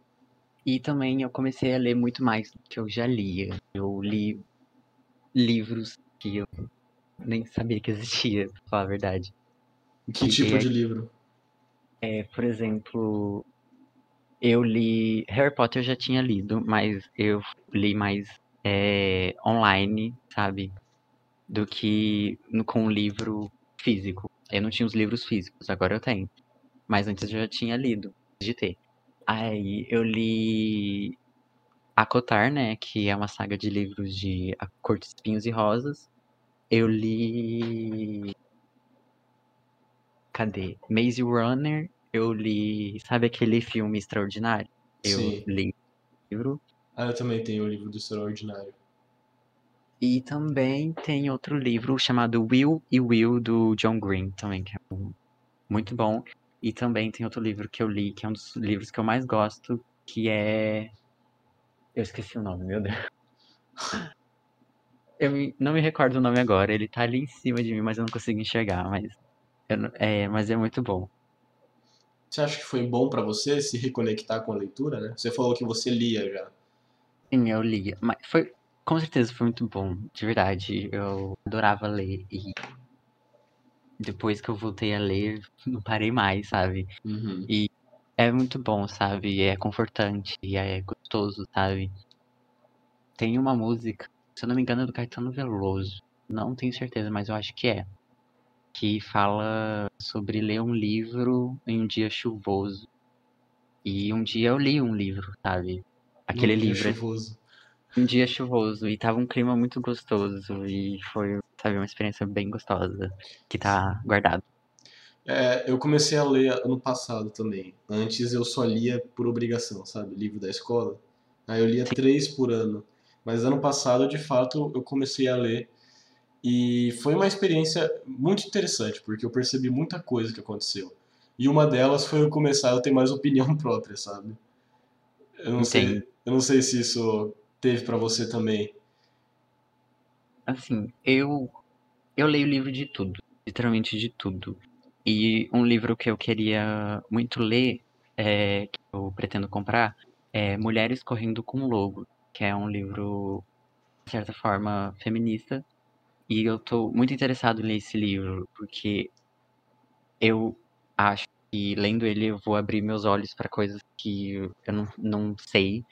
E também eu comecei a ler muito mais do que eu já lia. Eu li livros que eu nem sabia que existia, pra falar a verdade. Que tipo de livro? É, por exemplo, eu li. Harry Potter eu já tinha lido, mas eu li mais é, online, sabe? Do que no, com um livro físico. Eu não tinha os livros físicos, agora eu tenho. Mas antes eu já tinha lido, de ter. Aí eu li Acotar, né? Que é uma saga de livros de A Cor de Espinhos e Rosas. Eu li. Cadê? Maze Runner. Eu li. Sabe aquele filme extraordinário? Eu Sim. li o livro. Ah, eu também tenho o livro do Extraordinário. E também tem outro livro chamado Will e Will, do John Green, também, que é muito bom. E também tem outro livro que eu li, que é um dos livros que eu mais gosto, que é. Eu esqueci o nome, meu Deus. Eu não me recordo o nome agora, ele tá ali em cima de mim, mas eu não consigo enxergar, mas, é, mas é muito bom. Você acha que foi bom para você se reconectar com a leitura, né? Você falou que você lia já. Sim, eu lia, mas foi, com certeza foi muito bom, de verdade. Eu adorava ler e depois que eu voltei a ler, não parei mais, sabe? Uhum. E é muito bom, sabe? É confortante, é gostoso, sabe? Tem uma música se eu não me engano, é do Caetano Veloso. Não tenho certeza, mas eu acho que é. Que fala sobre ler um livro em um dia chuvoso. E um dia eu li um livro, sabe? Aquele um livro. Dia chuvoso. Um dia chuvoso. E tava um clima muito gostoso. E foi, sabe, uma experiência bem gostosa. Que tá guardado. É, eu comecei a ler ano passado também. Antes eu só lia por obrigação, sabe? Livro da escola. Aí eu lia Sim. três por ano. Mas ano passado, de fato, eu comecei a ler e foi uma experiência muito interessante, porque eu percebi muita coisa que aconteceu. E uma delas foi eu começar a ter mais opinião própria, sabe? Eu não sei, eu não sei se isso teve para você também. Assim, eu eu leio livro de tudo, literalmente de tudo. E um livro que eu queria muito ler, é, que eu pretendo comprar, é Mulheres Correndo com Lobo, que é um livro, de certa forma, feminista. E eu tô muito interessado em ler esse livro, porque eu acho que lendo ele eu vou abrir meus olhos para coisas que eu não, não sei,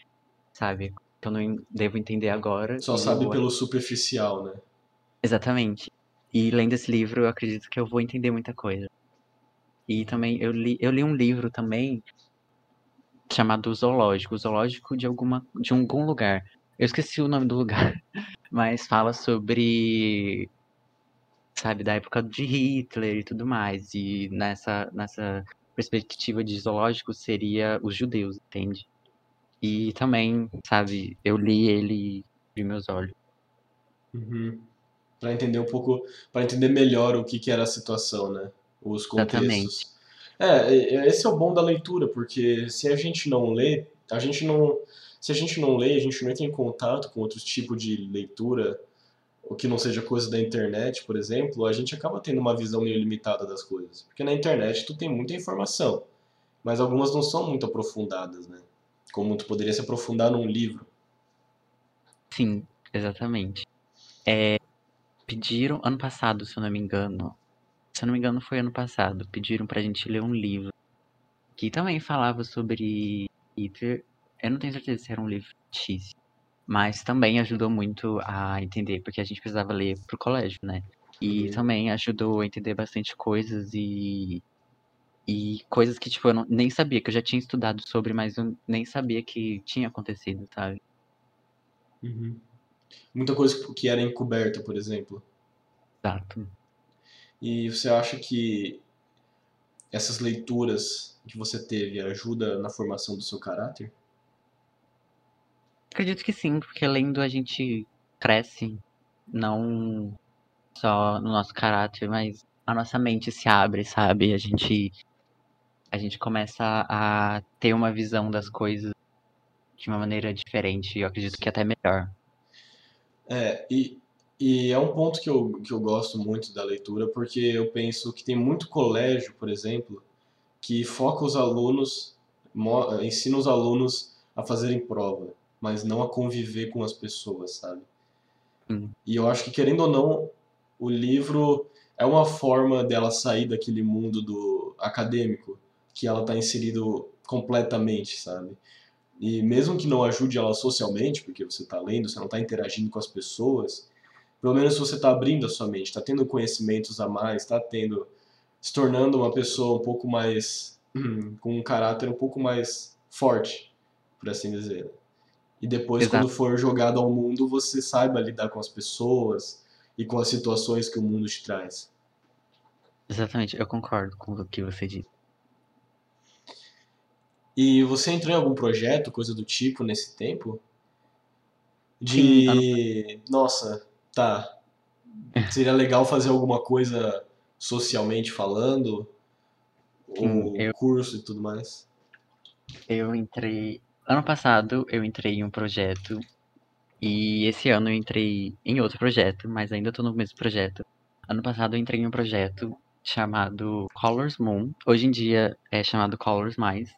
sabe? Que eu não devo entender agora. Só sabe pelo superficial, né? Exatamente. E lendo esse livro, eu acredito que eu vou entender muita coisa. E também eu li, eu li um livro também chamado Zoológico, Zoológico de alguma de algum lugar. Eu esqueci o nome do lugar, mas fala sobre sabe, da época de Hitler e tudo mais. E nessa nessa perspectiva de zoológico seria os judeus, entende? E também, sabe, eu li ele e vi meus olhos. Uhum. Para entender um pouco, para entender melhor o que que era a situação, né? Os contextos. É, e- esse é o bom da leitura, porque se a gente não lê, a gente não, se a gente não lê, a gente não entra em contato com outros tipos de leitura, o que não seja coisa da internet, por exemplo, a gente acaba tendo uma visão meio limitada das coisas. Porque na internet tu tem muita informação, mas algumas não são muito aprofundadas, né? Como tu poderia se aprofundar num livro. Sim, exatamente. É, pediram ano passado, se eu não me engano. Se eu não me engano, foi ano passado. Pediram pra gente ler um livro que também falava sobre Hitler. Eu não tenho certeza se era um livro fictício, mas também ajudou muito a entender, porque a gente precisava ler pro colégio, né? E Uhum. também ajudou a entender bastante coisas e e coisas que tipo eu não- nem sabia que eu já tinha estudado sobre, mas eu nem sabia que tinha acontecido, sabe? Uhum. Muita coisa que era encoberta, por exemplo. Exato. E você acha que essas leituras que você teve ajuda na formação do seu caráter? Acredito que sim, porque lendo a gente cresce, não só no nosso caráter, mas a nossa mente se abre, sabe? A gente, a gente começa a ter uma visão das coisas de uma maneira diferente, e eu acredito que até melhor. É, e, e é um ponto que eu, que eu gosto muito da leitura, porque eu penso que tem muito colégio, por exemplo, que foca os alunos, ensina os alunos a fazerem prova, mas não a conviver com as pessoas, sabe? Sim. E eu acho que, querendo ou não, o livro é uma forma dela sair daquele mundo do acadêmico que ela está inserido completamente, sabe? E mesmo que não ajude ela socialmente, porque você está lendo, você não está interagindo com as pessoas, pelo menos você está abrindo a sua mente, está tendo conhecimentos a mais, está tendo, se tornando uma pessoa um pouco mais, com um caráter um pouco mais forte, por assim dizer. E depois, Exato. quando for jogado ao mundo, você saiba lidar com as pessoas e com as situações que o mundo te traz. Exatamente, eu concordo com o que você disse. E você entrou em algum projeto, coisa do tipo, nesse tempo? Sim, ano- De, nossa, tá, seria legal fazer alguma coisa socialmente falando, Sim, ou eu, curso e tudo mais. eu entrei. Ano passado eu entrei em um projeto, e esse ano eu entrei em outro projeto, mas ainda tô no mesmo projeto. Ano passado eu entrei em um projeto chamado Colors Moon. Hoje em dia é chamado Colors Mais,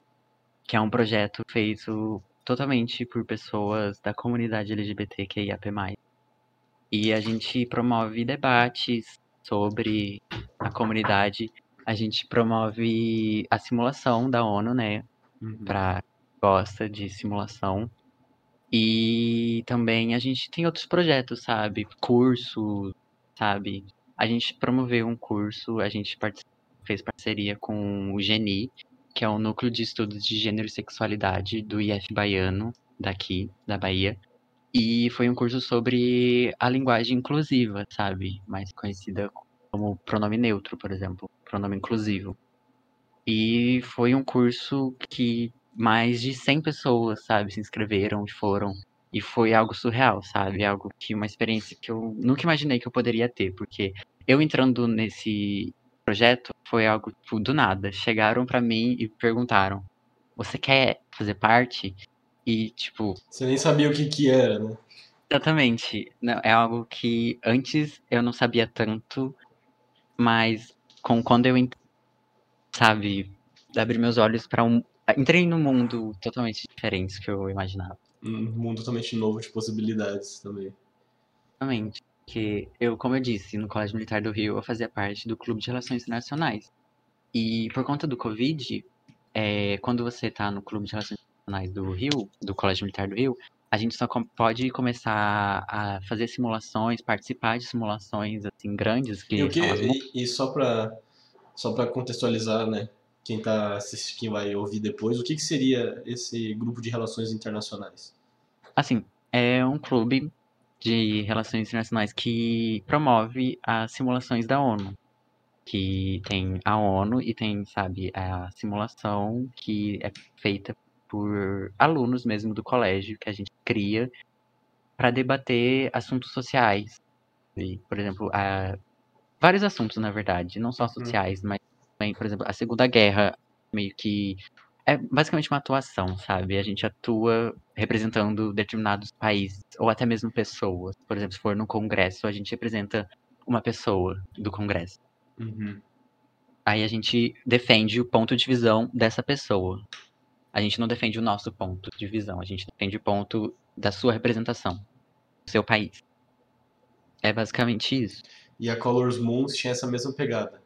que é um projeto feito totalmente por pessoas da comunidade LGBTQIAP+. E a gente promove debates sobre a comunidade. A gente promove a simulação da ONU, né? Uhum. Quem gosta de simulação. E também a gente tem outros projetos, sabe? Cursos, sabe? A gente promoveu um curso, a gente fez parceria com o GENI, que é o Núcleo de Estudos de Gênero e Sexualidade do IF Baiano, daqui, da Bahia. E foi um curso sobre a linguagem inclusiva, sabe? Mais conhecida como pronome neutro, por exemplo, pronome inclusivo. E foi um curso que mais de 100 pessoas, sabe, se inscreveram e foram. E foi algo surreal, sabe? Algo que uma experiência que eu nunca imaginei que eu poderia ter, porque eu entrando nesse projeto foi algo tipo, do nada. Chegaram pra mim e perguntaram: "Você quer fazer parte?" E tipo, Você nem sabia o que que era, né? Exatamente. Não, é algo que antes eu não sabia tanto, mas com quando eu entrei, sabe, abri meus olhos para um. Entrei num mundo totalmente diferente que eu imaginava. Um mundo totalmente novo de possibilidades também. Exatamente. Que eu, como eu disse, no Colégio Militar do Rio, eu fazia parte do Clube de Relações Internacionais. E por conta do Covid, é, quando você está no Clube de Relações Internacionais do Rio, do Colégio Militar do Rio, a gente só pode começar a fazer simulações, participar de simulações assim grandes que e, que, e, e só para só para contextualizar, né, quem tá quem vai ouvir depois, o que, que seria esse grupo de relações internacionais? Assim, é um clube de relações internacionais que promove as simulações da ONU. Que tem a ONU e tem, sabe, a simulação que é feita por alunos mesmo do colégio, que a gente cria para debater assuntos sociais. E, por exemplo, a... vários assuntos, na verdade, não só uhum. sociais, mas também, por exemplo, a Segunda Guerra, meio que é basicamente uma atuação, sabe? A gente atua representando determinados países, ou até mesmo pessoas. Por exemplo, se for no Congresso, a gente representa uma pessoa do Congresso. Uhum. Aí a gente defende o ponto de visão dessa pessoa. A gente não defende o nosso ponto de visão, a gente defende o ponto da sua representação, do seu país. É basicamente isso. E a Colors Moons tinha essa mesma pegada.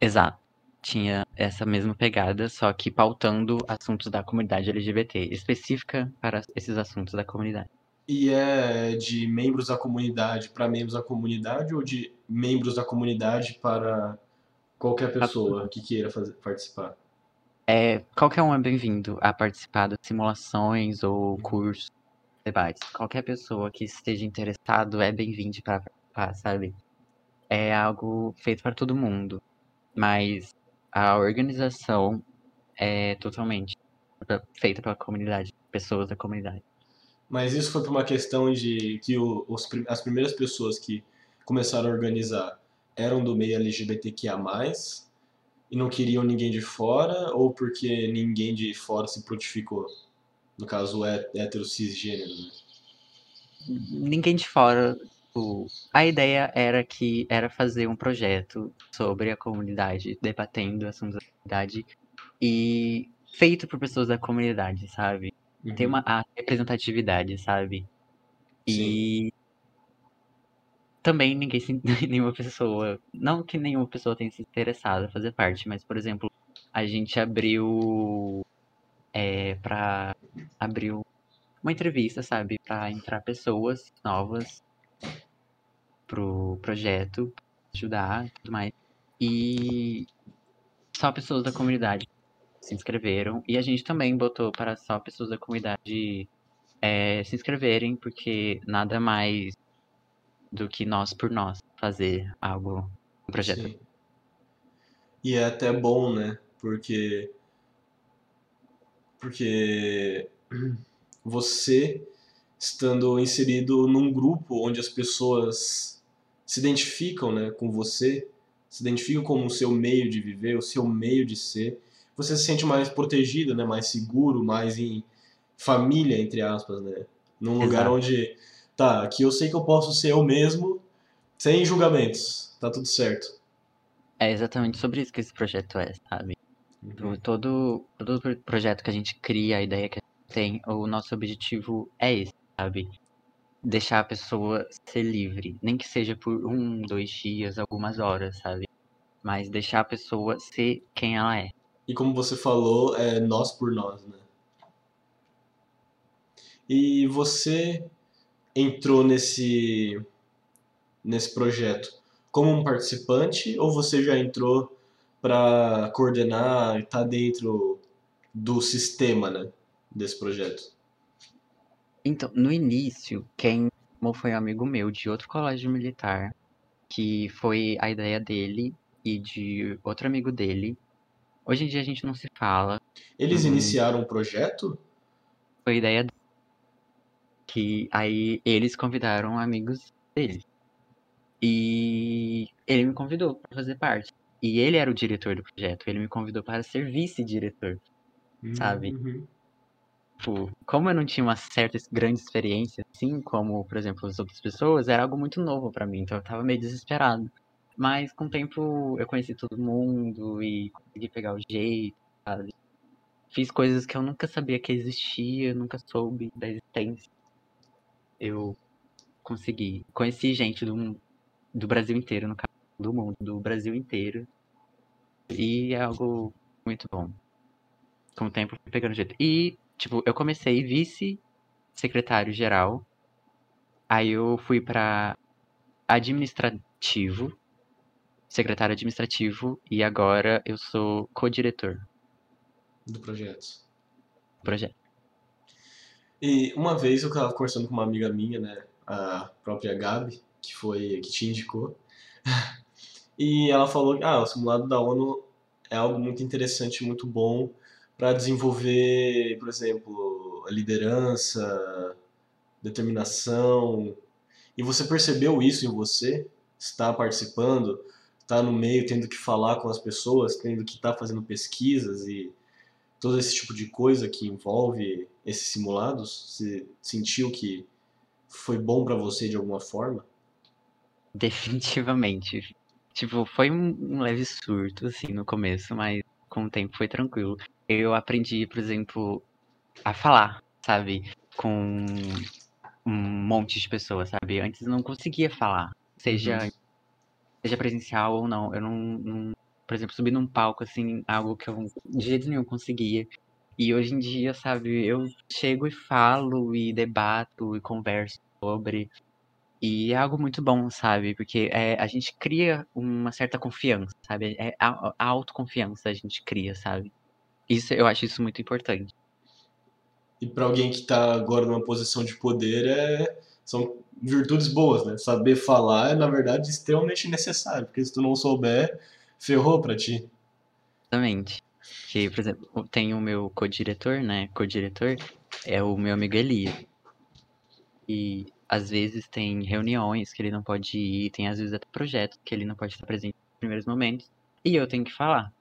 Exato tinha essa mesma pegada, só que pautando assuntos da comunidade LGBT, específica para esses assuntos da comunidade. E é de membros da comunidade para membros da comunidade ou de membros da comunidade para qualquer pessoa que queira fazer, participar? É, qualquer um é bem-vindo a participar das simulações ou cursos, debates. Qualquer pessoa que esteja interessado é bem-vindo para participar, sabe? É algo feito para todo mundo. Mas a organização é totalmente feita pela comunidade, pessoas da comunidade. Mas isso foi por uma questão de que o, os, as primeiras pessoas que começaram a organizar eram do meio LGBTQIA+, e não queriam ninguém de fora, ou porque ninguém de fora se prontificou? No caso, é hétero cisgênero, né? Ninguém de fora Tipo, a ideia era que era fazer um projeto sobre a comunidade, debatendo assuntos da comunidade e feito por pessoas da comunidade, sabe? Uhum. Tem uma a representatividade, sabe? E Sim. também ninguém nenhuma pessoa, não que nenhuma pessoa tenha se interessado a fazer parte, mas por exemplo, a gente abriu é, para abriu uma entrevista, sabe, para entrar pessoas novas pro projeto, ajudar e tudo mais. E só pessoas da comunidade se inscreveram. E a gente também botou para só pessoas da comunidade é, se inscreverem, porque nada mais do que nós por nós fazer algo, um projeto. Sim. E é até bom, né? Porque. Porque você estando inserido num grupo onde as pessoas se identificam né, com você, se identificam como o seu meio de viver, o seu meio de ser, você se sente mais protegido, né, mais seguro, mais em família, entre aspas, né? Num Exato. lugar onde, tá, aqui eu sei que eu posso ser eu mesmo, sem julgamentos, tá tudo certo. É exatamente sobre isso que esse projeto é, sabe? Uhum. Todo, todo projeto que a gente cria, a ideia que a gente tem, o nosso objetivo é esse, sabe? Deixar a pessoa ser livre, nem que seja por um, dois dias, algumas horas, sabe? Mas deixar a pessoa ser quem ela é. E como você falou, é nós por nós, né? E você entrou nesse nesse projeto como um participante ou você já entrou para coordenar e tá dentro do sistema, né, desse projeto? Então, no início, quem foi um amigo meu de outro colégio militar, que foi a ideia dele e de outro amigo dele. Hoje em dia a gente não se fala. Eles uhum. iniciaram um projeto? Foi a ideia dele. Que aí eles convidaram amigos dele. E ele me convidou para fazer parte. E ele era o diretor do projeto. Ele me convidou para ser vice-diretor. Uhum. Sabe? Tipo, como eu não tinha uma certa grande experiência, assim, como, por exemplo, as outras pessoas, era algo muito novo para mim, então eu tava meio desesperado. Mas com o tempo eu conheci todo mundo e consegui pegar o jeito, sabe? Fiz coisas que eu nunca sabia que existia, nunca soube da existência. Eu consegui. Conheci gente do, do Brasil inteiro, no caso, do mundo, do Brasil inteiro. E é algo muito bom. Com o tempo fui pegando jeito. E, tipo, eu comecei vice-secretário-geral. Aí eu fui para administrativo, secretário administrativo, e agora eu sou co-diretor do projeto. Projeto. E uma vez eu estava conversando com uma amiga minha, né, a própria Gabi, que foi que te indicou, e ela falou que ah, o simulado da ONU é algo muito interessante, muito bom para desenvolver, por exemplo, a liderança, determinação. E você percebeu isso em você? Está participando, está no meio, tendo que falar com as pessoas, tendo que estar tá fazendo pesquisas e todo esse tipo de coisa que envolve esses simulados? Você sentiu que foi bom para você de alguma forma? Definitivamente. Tipo, foi um, leve surto, assim, no começo, mas com o tempo foi tranquilo. Eu aprendi, por exemplo, a falar, sabe? Com um monte de pessoas, sabe? Antes eu não conseguia falar, seja, uhum. seja presencial ou não. Eu não, não por exemplo, subir num palco, assim, algo que eu de jeito nenhum conseguia. E hoje em dia, sabe, eu chego e falo e debato e converso sobre. E é algo muito bom, sabe? Porque é, a gente cria uma certa confiança, sabe? É a, a autoconfiança a gente cria, sabe? Isso, eu acho isso muito importante. E para alguém que está agora numa posição de poder, é, são virtudes boas, né? Saber falar é, na verdade, extremamente necessário, porque se tu não souber, ferrou para ti. Exatamente. Que, por exemplo, tem o meu co-diretor, né? Co-diretor é o meu amigo Eli. E às vezes tem reuniões que ele não pode ir, tem às vezes até projetos que ele não pode estar presente nos primeiros momentos. E eu tenho que falar.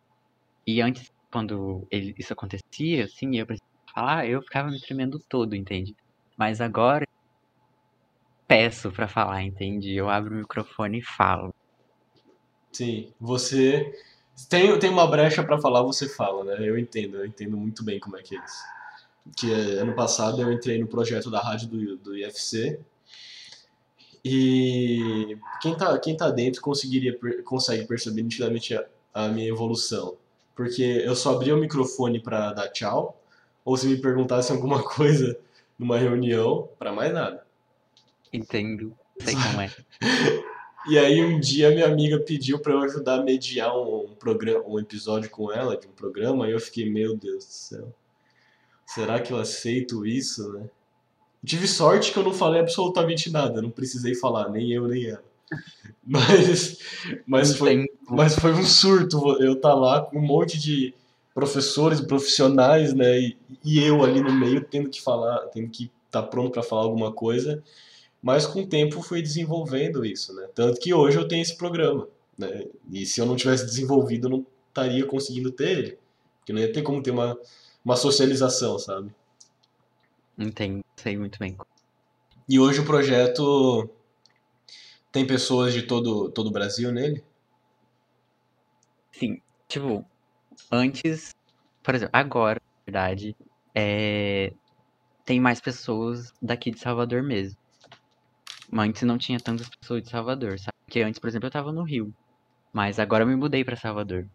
E antes, quando ele, isso acontecia, assim, eu precisava falar, eu ficava me tremendo todo, entende? Mas agora peço para falar, entende? Eu abro o microfone e falo. Sim, você tem, tem uma brecha para falar, você fala, né? Eu entendo, eu entendo muito bem como é que é isso. Que é, ano passado eu entrei no projeto da rádio do, do IFC e quem tá, quem tá dentro conseguiria, consegue perceber nitidamente a, a minha evolução. Porque eu só abria o microfone para dar tchau, ou se me perguntasse alguma coisa numa reunião, para mais nada. Entendo, sei como é. E aí um dia minha amiga pediu para eu ajudar a mediar um, um, programa, um episódio com ela de um programa, e eu fiquei, meu Deus do céu. Será que eu aceito isso, né? Tive sorte que eu não falei absolutamente nada, não precisei falar, nem eu nem ela. Mas, mas, foi, mas foi um surto eu estar tá lá com um monte de professores, profissionais, né? E, e eu ali no meio tendo que falar, tendo que estar tá pronto para falar alguma coisa mas com o tempo fui desenvolvendo isso, né? Tanto que hoje eu tenho esse programa, né? E se eu não tivesse desenvolvido, eu não estaria conseguindo ter ele. Porque não ia ter como ter uma, uma socialização, sabe? Entendo, sei muito bem. E hoje o projeto tem pessoas de todo, todo o Brasil nele? Sim, tipo, antes, por exemplo, agora, na verdade, é, tem mais pessoas daqui de Salvador mesmo. Mas antes não tinha tantas pessoas de Salvador, sabe? Porque antes, por exemplo, eu tava no Rio. Mas agora eu me mudei para Salvador.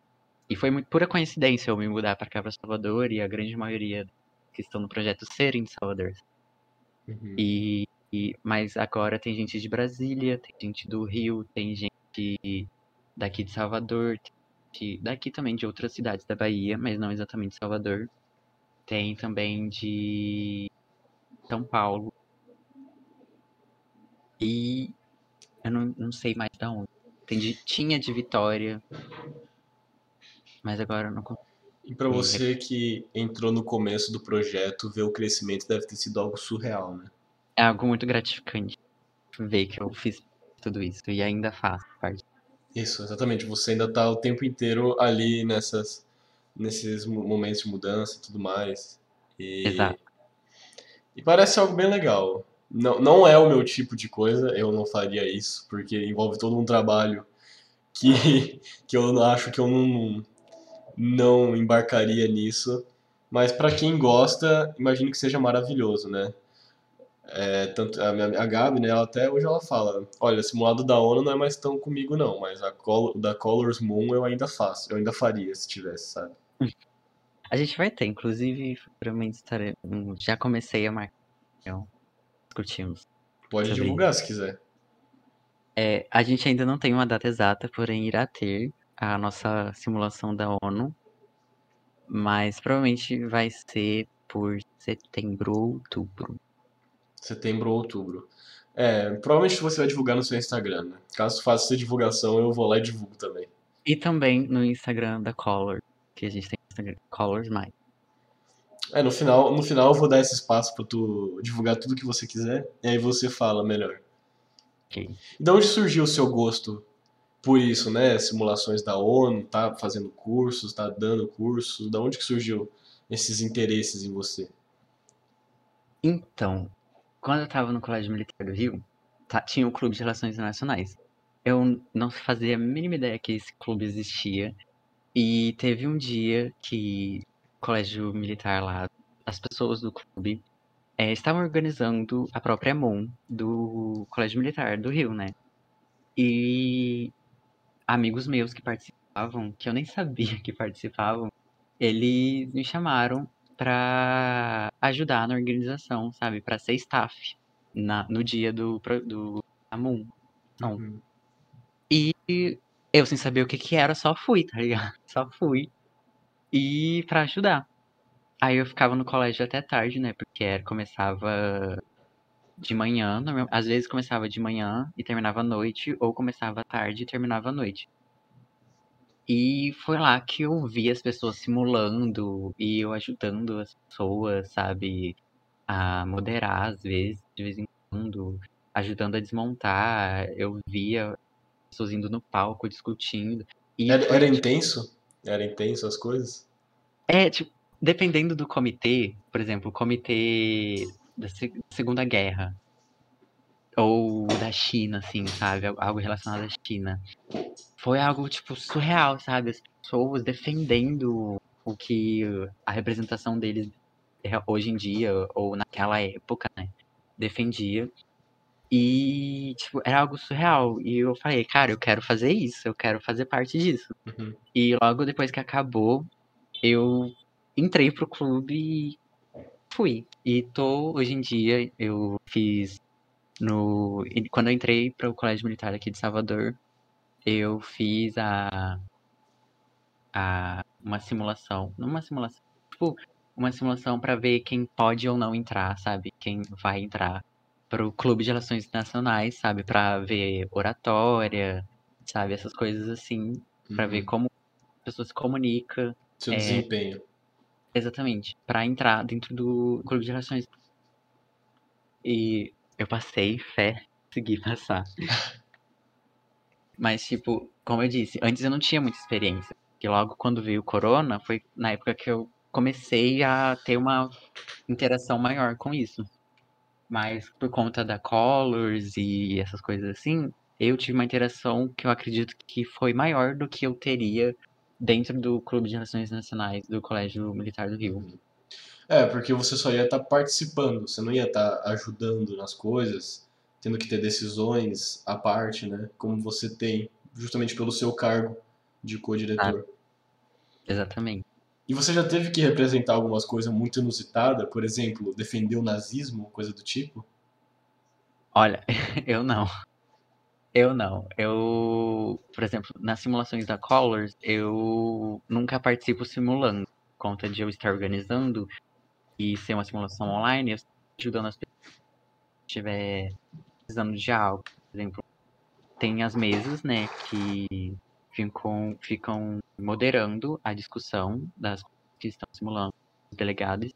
E foi muito pura coincidência eu me mudar para cá, para Salvador, e a grande maioria que estão no projeto serem de Salvador. Uhum. E, e, mas agora tem gente de Brasília, tem gente do Rio, tem gente daqui de Salvador, de, daqui também de outras cidades da Bahia, mas não exatamente Salvador. Tem também de São Paulo, e eu não, não sei mais da onde. Entendi. Tinha de Vitória, mas agora eu não consigo. E para você que entrou no começo do projeto, ver o crescimento deve ter sido algo surreal, né? É algo muito gratificante ver que eu fiz tudo isso e ainda faço parte. Isso, exatamente. Você ainda tá o tempo inteiro ali nessas, nesses momentos de mudança e tudo mais. E, Exato. E parece algo bem legal. Não, não é o meu tipo de coisa, eu não faria isso, porque envolve todo um trabalho que, que eu acho que eu não, não embarcaria nisso. Mas para quem gosta, imagino que seja maravilhoso, né? É, tanto a, minha, a Gabi, né, ela até hoje ela fala, olha, simulado da ONU não é mais tão comigo não, mas a Col da Colors Moon eu ainda faço, eu ainda faria se tivesse, sabe? A gente vai ter, inclusive, futuramente estarei, já comecei a marcar, então, discutimos. Pode divulgar se quiser. É, a gente ainda não tem uma data exata, porém irá ter a nossa simulação da ONU, mas provavelmente vai ser por setembro ou outubro. Setembro ou outubro. É, provavelmente você vai divulgar no seu Instagram, né? Caso faça essa divulgação, eu vou lá e divulgo também. E também no Instagram da Color, que a gente tem Instagram Colors mais. É, no final, no final eu vou dar esse espaço para tu divulgar tudo que você quiser, e aí você fala melhor. Ok. De onde surgiu o seu gosto por isso, né? Simulações da ONU, tá fazendo cursos, tá dando cursos, da onde que surgiu esses interesses em você? Então, quando eu estava no Colégio Militar do Rio, tá, tinha o Clube de Relações Internacionais. Eu não fazia a mínima ideia que esse clube existia. E teve um dia que o Colégio Militar lá, as pessoas do clube, é, estavam organizando a própria MON do Colégio Militar do Rio, né? E amigos meus que participavam, que eu nem sabia que participavam, eles me chamaram para ajudar na organização, sabe? Para ser staff na, no dia do, do Amun. Não. Uhum. E eu, sem saber o que que era, só fui, tá ligado? Só fui. E para ajudar. Aí eu ficava no colégio até tarde, né? Porque era, começava de manhã, às vezes começava de manhã e terminava à noite, ou começava à tarde e terminava à noite. E foi lá que eu vi as pessoas simulando e eu ajudando as pessoas, sabe, a moderar às vezes, de vez em quando, ajudando a desmontar. Eu via pessoas indo no palco discutindo. E era, era tipo, intenso? Era intenso as coisas? É, tipo, dependendo do comitê, por exemplo, o comitê da Segunda Guerra, ou da China, assim, sabe? Algo relacionado à China. Foi algo, tipo, surreal, sabe? As pessoas defendendo o que a representação deles hoje em dia, ou naquela época, né? Defendia. E, tipo, era algo surreal. E eu falei, cara, eu quero fazer isso, eu quero fazer parte disso. Uhum. E logo depois que acabou, eu entrei pro clube e fui. E tô, hoje em dia, eu fiz no, quando eu entrei para o Colégio Militar aqui de Salvador, eu fiz a, a uma simulação, não uma simulação, tipo, uma simulação para ver quem pode ou não entrar, sabe? Quem vai entrar para o Clube de Relações Internacionais, sabe? Para ver oratória, sabe? Essas coisas assim, para ver uhum. como a pessoa se comunica. Seu é, desempenho. Exatamente, para entrar dentro do Clube de Relações. E eu passei, fé, consegui passar. Mas, tipo, como eu disse, antes eu não tinha muita experiência. Que logo quando veio o corona, foi na época que eu comecei a ter uma interação maior com isso. Mas por conta da Colors e essas coisas assim, eu tive uma interação que eu acredito que foi maior do que eu teria dentro do Clube de Relações Nacionais do Colégio Militar do Rio. É, porque você só ia estar tá participando, você não ia estar tá ajudando nas coisas, tendo que ter decisões à parte, né? Como você tem, justamente pelo seu cargo de co-diretor. Ah, exatamente. E você já teve que representar algumas coisas muito inusitadas, por exemplo, defender o nazismo, coisa do tipo? Olha, eu não. Eu não. Eu, por exemplo, nas simulações da Colors, eu nunca participo simulando. Conta de eu estar organizando e ser uma simulação online, eu estou ajudando as pessoas que estiver precisando de algo. Por exemplo, tem as mesas, né, que ficam, ficam moderando a discussão das que estão simulando os delegados.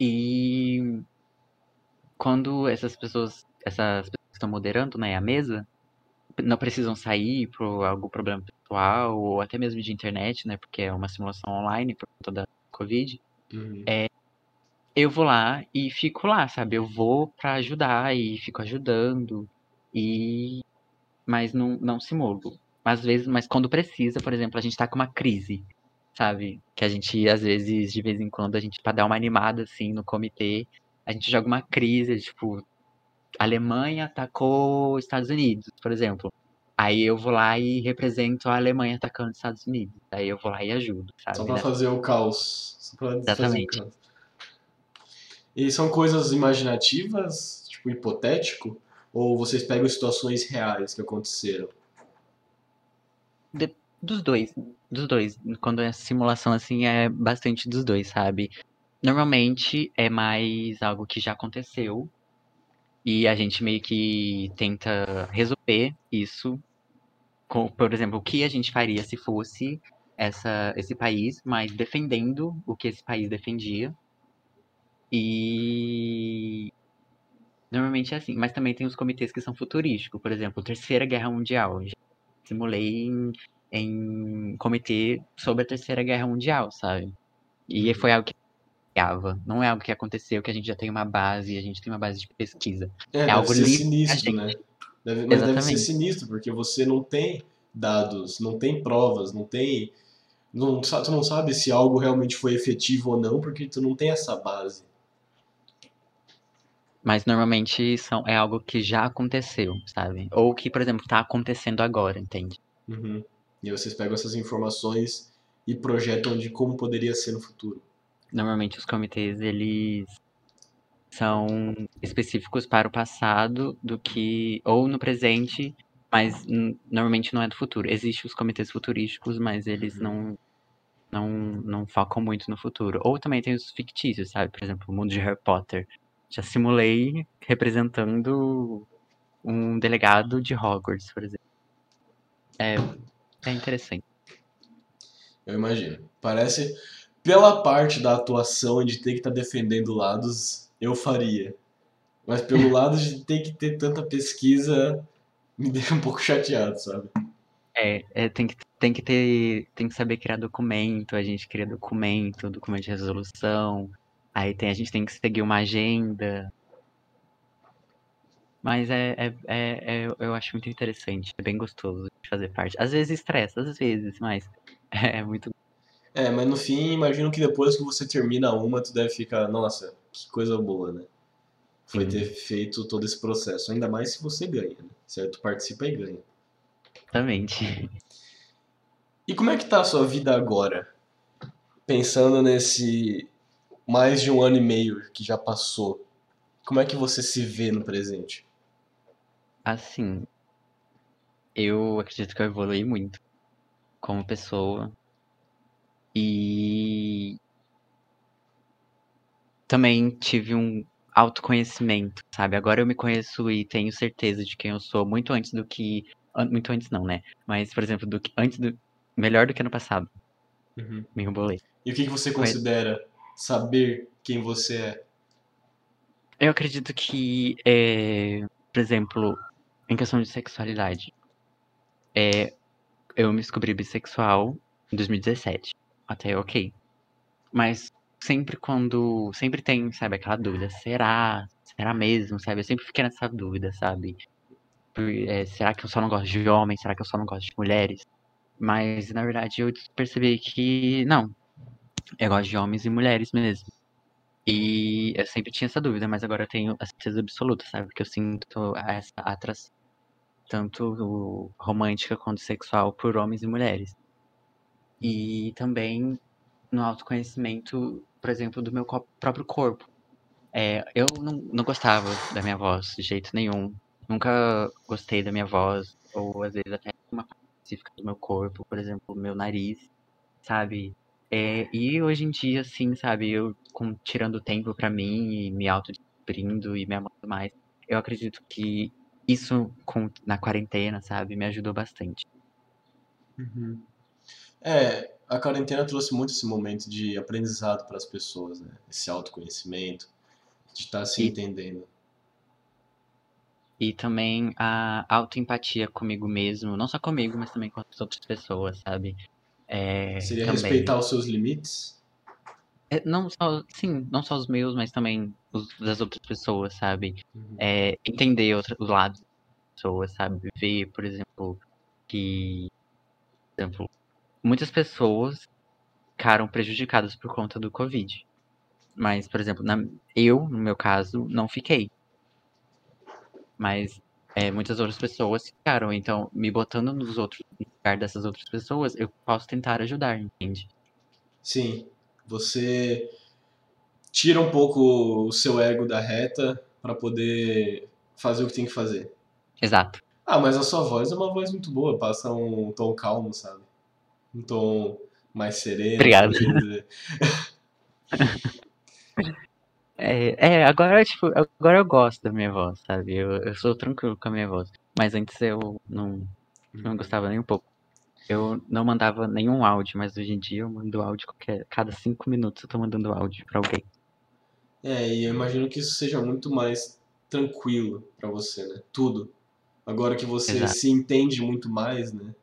E quando essas pessoas, essas pessoas estão moderando, né, a mesa, não precisam sair por algum problema pessoal ou até mesmo de internet, né, porque é uma simulação online por conta da Covid, uhum. é, eu vou lá e fico lá, sabe? Eu vou pra ajudar e fico ajudando e mas não, não simulo. Às vezes, mas quando precisa, por exemplo, a gente tá com uma crise, sabe? Que a gente, às vezes, de vez em quando, a gente, pra dar uma animada, assim, no comitê, a gente joga uma crise, tipo, Alemanha atacou Estados Unidos, por exemplo. Aí eu vou lá e represento a Alemanha atacando os Estados Unidos. Aí eu vou lá e ajudo, sabe? Só pra fazer o caos. Só pra Exatamente. fazer o caos. E são coisas imaginativas, tipo hipotético? Ou vocês pegam situações reais que aconteceram? De- dos dois, dos dois. Quando é simulação assim, é bastante dos dois, sabe? Normalmente é mais algo que já aconteceu e a gente meio que tenta resolver isso. Com, por exemplo, o que a gente faria se fosse essa, esse país, mas defendendo o que esse país defendia. E normalmente é assim. Mas também tem os comitês que são futurísticos. Por exemplo, Terceira Guerra Mundial. Já simulei em, em comitê sobre a Terceira Guerra Mundial, sabe? E foi algo que. Não é algo que aconteceu, que a gente já tem uma base, a gente tem uma base de pesquisa. É, É deve algo ser livre sinistro, né? Deve- mas deve ser Exatamente. sinistro, porque você não tem dados, não tem provas, não tem. Não, tu não sabe se algo realmente foi efetivo ou não, porque tu não tem essa base. Mas normalmente são, é algo que já aconteceu, sabe? Ou que, por exemplo, tá acontecendo agora, entende? Uhum. E vocês pegam essas informações e projetam de como poderia ser no futuro. Normalmente os comitês, eles são específicos para o passado do que ou no presente, mas normalmente não é do futuro. Existem os comitês futurísticos, mas eles Uhum. não não não focam muito no futuro. Ou também tem os fictícios, sabe? Por exemplo, o mundo de Harry Potter. Já simulei representando um delegado de Hogwarts, por exemplo. É, é interessante. Eu imagino. Parece, pela parte da atuação e de ter que estar defendendo lados, eu faria. Mas pelo lado de ter que ter tanta pesquisa, me deixa um pouco chateado, sabe? É, é, tem que, tem que ter, tem que saber criar documento, a gente cria documento, documento de resolução, aí tem, a gente tem que seguir uma agenda. Mas é, é, é, é- eu acho muito interessante, é bem gostoso de fazer parte. Às vezes estressa, às vezes, mas é muito. É, mas no fim, imagino que depois que você termina uma, tu deve ficar, nossa, que coisa boa, né? Foi Sim. ter feito todo esse processo. Ainda mais se você ganha, né? Certo? Participa e ganha. Exatamente. E como é que tá a sua vida agora? Pensando nesse mais de um ano e meio que já passou. Como é que você se vê no presente? Assim, eu acredito que eu evolui muito como pessoa e também tive um autoconhecimento, sabe? Agora eu me conheço e tenho certeza de quem eu sou muito antes do que. Muito antes não, né? Mas, por exemplo, do que antes do. Melhor do que ano passado. Me enrolei. E o que que você considera saber quem você é? Eu acredito que, é, por exemplo, em questão de sexualidade, é, eu me descobri bissexual em 2017. Até ok. Mas sempre quando. Sempre tem, sabe, aquela dúvida. Será? Será mesmo? Sabe? Eu sempre fiquei nessa dúvida, sabe? É, será que eu só não gosto de homens? Será que eu só não gosto de mulheres? Mas, na verdade, eu percebi que não. Eu gosto de homens e mulheres mesmo. E eu sempre tinha essa dúvida, mas agora eu tenho a certeza absoluta, sabe? Porque eu sinto essa atração, tanto romântica quanto sexual, por homens e mulheres. E também no autoconhecimento, por exemplo, do meu próprio corpo. É, eu não, não gostava da minha voz de jeito nenhum. Nunca gostei da minha voz, ou às vezes até uma parte específica do meu corpo, por exemplo, meu nariz, sabe? É, e hoje em dia, assim, sabe, eu com, tirando tempo pra mim e me autodescobrindo e me amando mais, eu acredito que isso com, na quarentena, sabe, me ajudou bastante. É, a quarentena trouxe muito esse momento de aprendizado para as pessoas, né? Esse autoconhecimento, de estar se E- entendendo. E também a autoempatia comigo mesmo, não só comigo, mas também com as outras pessoas, sabe? É, Seria também. respeitar os seus limites? É, não só, sim, não só os meus, mas também os das outras pessoas, sabe? Uhum. É, entender outro, os lados das pessoas, sabe? Ver, por exemplo, que, por exemplo, muitas pessoas ficaram prejudicadas por conta do Covid. Mas, por exemplo, na- eu, no meu caso, não fiquei. Mas é, muitas outras pessoas ficaram. Então, me botando nos outros, no lugar dessas outras pessoas, eu posso tentar ajudar, entende? Sim, você tira um pouco o seu ego da reta para poder fazer o que tem que fazer. Exato. Ah, mas a sua voz é uma voz muito boa, passa um tom calmo, sabe? Um tom mais sereno, Obrigado. É, é, agora, tipo, agora eu gosto da minha voz, sabe? Eu, eu sou tranquilo com a minha voz. Mas antes eu não, não gostava nem um pouco. Eu não mandava nenhum áudio, mas hoje em dia eu mando áudio qualquer, cada cinco minutos eu tô mandando áudio pra alguém. É, e eu imagino que isso seja muito mais tranquilo pra você, né? Tudo. Agora que você Exato. se entende muito mais, né?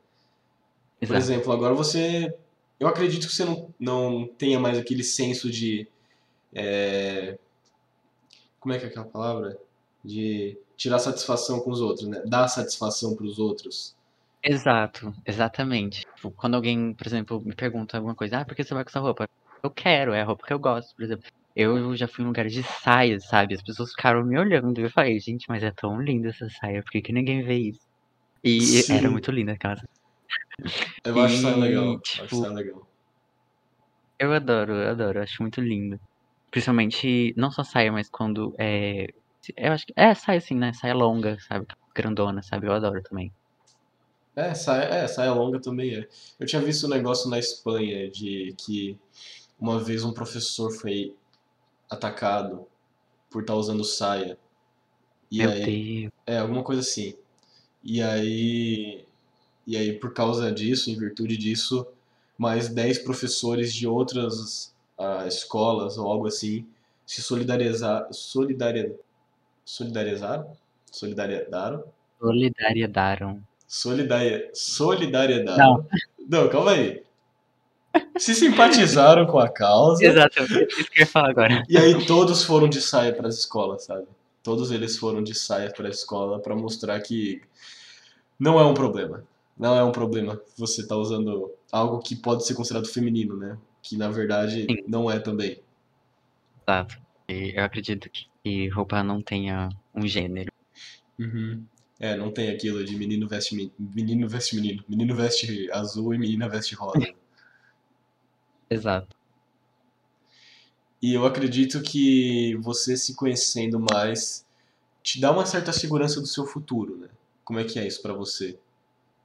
Por Exato. exemplo, agora você. Eu acredito que você não, não tenha mais aquele senso de. é, Como é que é aquela palavra? De tirar satisfação com os outros, né? Dar satisfação pros outros. Exato, exatamente. Tipo, quando alguém, por exemplo, me pergunta alguma coisa, ah, por que você vai com essa roupa? Eu quero, é a roupa que eu gosto, por exemplo. Eu já fui em lugares de saia, sabe? As pessoas ficaram me olhando e eu falei, gente, mas é tão linda essa saia, por que, que ninguém vê isso? E era Sim. muito linda aquela saia. Eu acho E, legal. Eu acho tipo, saia legal. eu adoro, eu adoro, eu acho muito lindo. Principalmente, não só saia, mas quando é. Eu acho que. É saia assim, né? Saia longa, sabe? Grandona, sabe? Eu adoro também. É, saia, é, saia longa também é. Eu tinha visto um negócio na Espanha de que uma vez um professor foi atacado por estar usando saia. E Meu aí, Deus. é, alguma coisa assim. E aí, e aí por causa disso, em virtude disso, mais 10 professores de outras escolas ou algo assim se solidarizar, solidaria, solidarizaram? Solidarizaram? Solidariedade. Solidaria, solidariedade. Não, calma aí. Se simpatizaram com a causa Exatamente, isso que eu ia falar agora. e aí todos foram de saia para as escolas, sabe? Todos eles foram de saia para a escola para mostrar que não é um problema. Não é um problema você tá usando algo que pode ser considerado feminino, né? Que na verdade Sim. não é também. Exato. E eu acredito que, roupa não tenha um gênero. Uhum. É, não tem aquilo de menino veste men- menino veste menino, menino veste azul e menina veste rosa. Exato. E eu acredito que você se conhecendo mais te dá uma certa segurança do seu futuro, né? Como é que é isso pra você?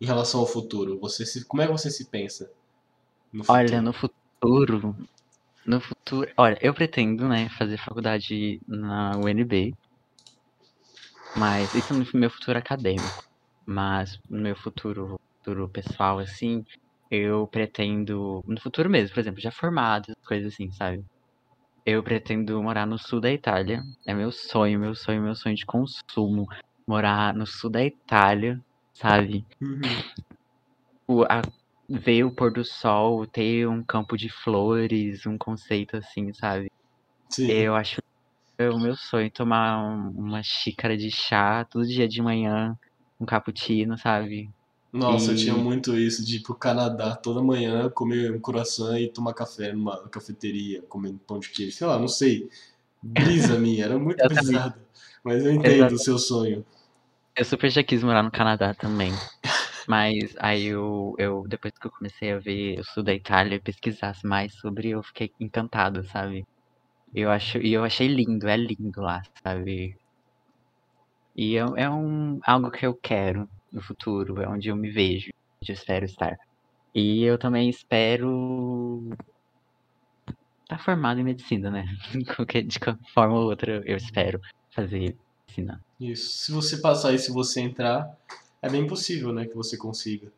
Em relação ao futuro, você se, como é que você se pensa no futuro? Olha, no futuro. No futuro. Olha, eu pretendo, né, fazer faculdade na UNB. Mas isso no meu futuro acadêmico. Mas no meu futuro, futuro pessoal, assim, eu pretendo. No futuro mesmo, por exemplo, já formado, coisas assim, sabe? Eu pretendo morar no sul da Itália. É meu sonho, meu sonho, meu sonho de consumo. Morar no sul da Itália, sabe? Uhum. o- a- ver o pôr do sol, ter um campo de flores, um conceito assim, sabe? Sim. Eu acho é o meu sonho tomar um- uma xícara de chá todo dia de manhã, um cappuccino, sabe? Nossa, eu E- tinha muito isso de ir pro Canadá toda manhã, comer um croissant e tomar café numa cafeteria, comendo pão de queijo. Sei lá, não sei. Brisa minha, era muito Eu brisado. Mas eu entendo o seu sonho. Eu super já quis morar no Canadá também. Mas aí eu, eu depois que eu comecei a ver o sul da Itália, pesquisar mais sobre, eu fiquei encantado, sabe? Eu acho, e eu achei lindo, é lindo lá, sabe? E é, é um, algo que eu quero no futuro, é onde eu me vejo, onde eu espero estar. E eu também espero estar formado em medicina, né? De qualquer forma ou outra, eu espero fazer medicina. Isso. Se você passar e se você entrar, é bem possível, né, que você consiga.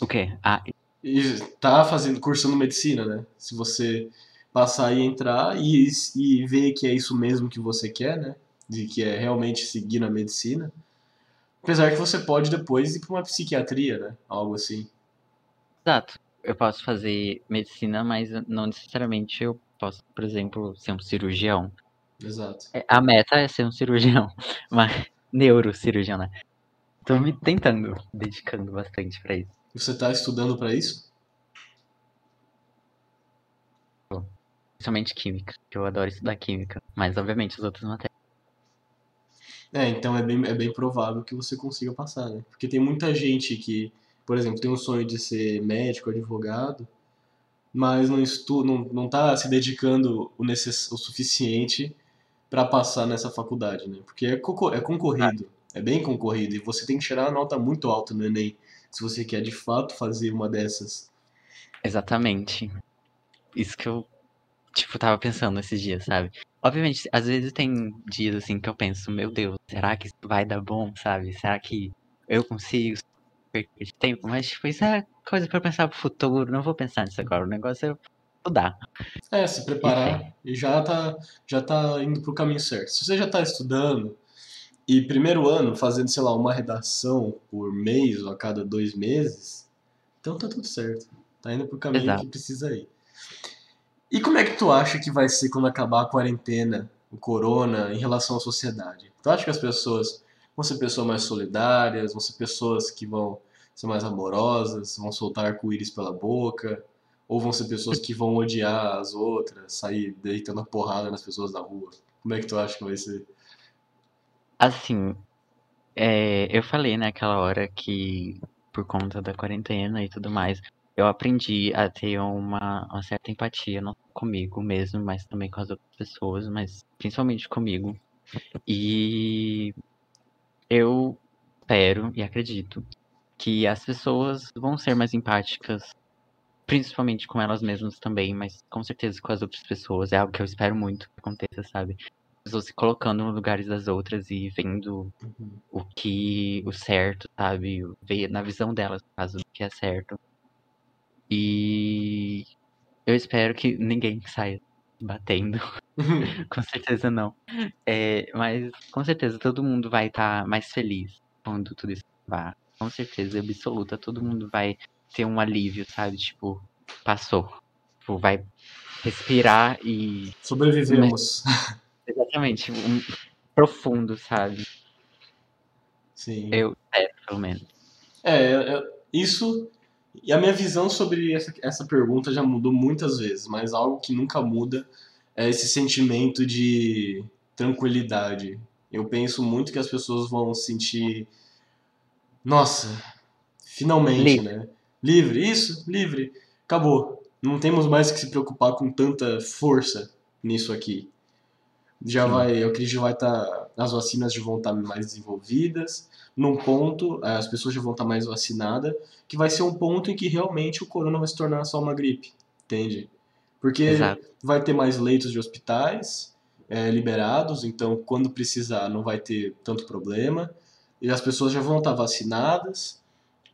O quê? Ah, E tá fazendo, cursando medicina, né? Se você passar e entrar e, e ver que é isso mesmo que você quer, né? De que é realmente seguir na medicina. Apesar que você pode depois ir para uma psiquiatria, né? Algo assim. exato. eu posso fazer medicina, mas não necessariamente eu posso, por exemplo, ser um cirurgião. Exato. É, a meta é ser um cirurgião, mas neurocirurgião, né? Tô me tentando, dedicando bastante pra isso. Você tá estudando pra isso? Principalmente química, que eu adoro estudar química, mas obviamente as outras matérias. É, então é bem, é bem provável que você consiga passar, né? Porque tem muita gente que, por exemplo, tem um sonho de ser médico, advogado, mas não estuda, não, não tá se dedicando o, necess, o suficiente para passar nessa faculdade, né? Porque é, é concorrido, é bem concorrido, e você tem que tirar uma nota muito alta no Enem se você quer de fato fazer uma dessas. Exatamente. Isso que eu, tipo, tava pensando esses dias, sabe? Obviamente, às vezes tem dias assim que eu penso, meu Deus, será que vai dar bom, sabe? Será que eu consigo perder tempo? Mas, tipo, isso é coisa para pensar pro futuro, não vou pensar nisso agora. O negócio é estudar. É, se preparar e já tá, já tá indo pro caminho certo. Se você já tá estudando e primeiro ano fazendo, sei lá, uma redação por mês ou a cada dois meses, então tá tudo certo. Tá indo pro caminho Exato. que precisa ir. E como é que tu acha que vai ser quando acabar a quarentena, o corona, em relação à sociedade? Tu acha que as pessoas vão ser pessoas mais solidárias, vão ser pessoas que vão ser mais amorosas, vão soltar arco-íris pela boca? Ou vão ser pessoas que vão odiar as outras, sair deitando a porrada nas pessoas da rua? Como é que tu acha que vai ser? Assim, é, eu falei naquela hora que por conta da quarentena e tudo mais, eu aprendi a ter uma, uma certa empatia, não comigo mesmo, mas também com as outras pessoas, mas principalmente comigo. E eu espero e acredito que as pessoas vão ser mais empáticas principalmente com elas mesmas também, mas com certeza com as outras pessoas. É algo que eu espero muito que aconteça, sabe? As pessoas se colocando nos lugares das outras e vendo uhum. o que o certo, sabe? Ver na visão delas, no caso, o que é certo. E eu espero que ninguém saia batendo. com certeza não. É, mas com certeza todo mundo vai estar tá mais feliz quando tudo isso acabar. Com certeza absoluta, todo mundo vai ter um alívio, sabe? Tipo, passou. Tipo, vai respirar e. Sobrevivemos. Exatamente. Um profundo, sabe? Sim. Eu espero, pelo menos. É, isso. E a minha visão sobre essa, essa pergunta já mudou muitas vezes, mas algo que nunca muda é esse sentimento de tranquilidade. Eu penso muito que as pessoas vão sentir. Nossa, finalmente, né? Livre, isso, livre. Acabou. Não temos mais que se preocupar com tanta força nisso aqui. Já Sim. vai, eu acredito que vai estar. Tá, as vacinas já vão estar tá mais desenvolvidas. Num ponto, as pessoas já vão estar tá mais vacinadas, que vai ser um ponto em que realmente o corona vai se tornar só uma gripe. Entende? Porque Exato. vai ter mais leitos de hospitais é, liberados, então quando precisar não vai ter tanto problema. E as pessoas já vão estar vacinadas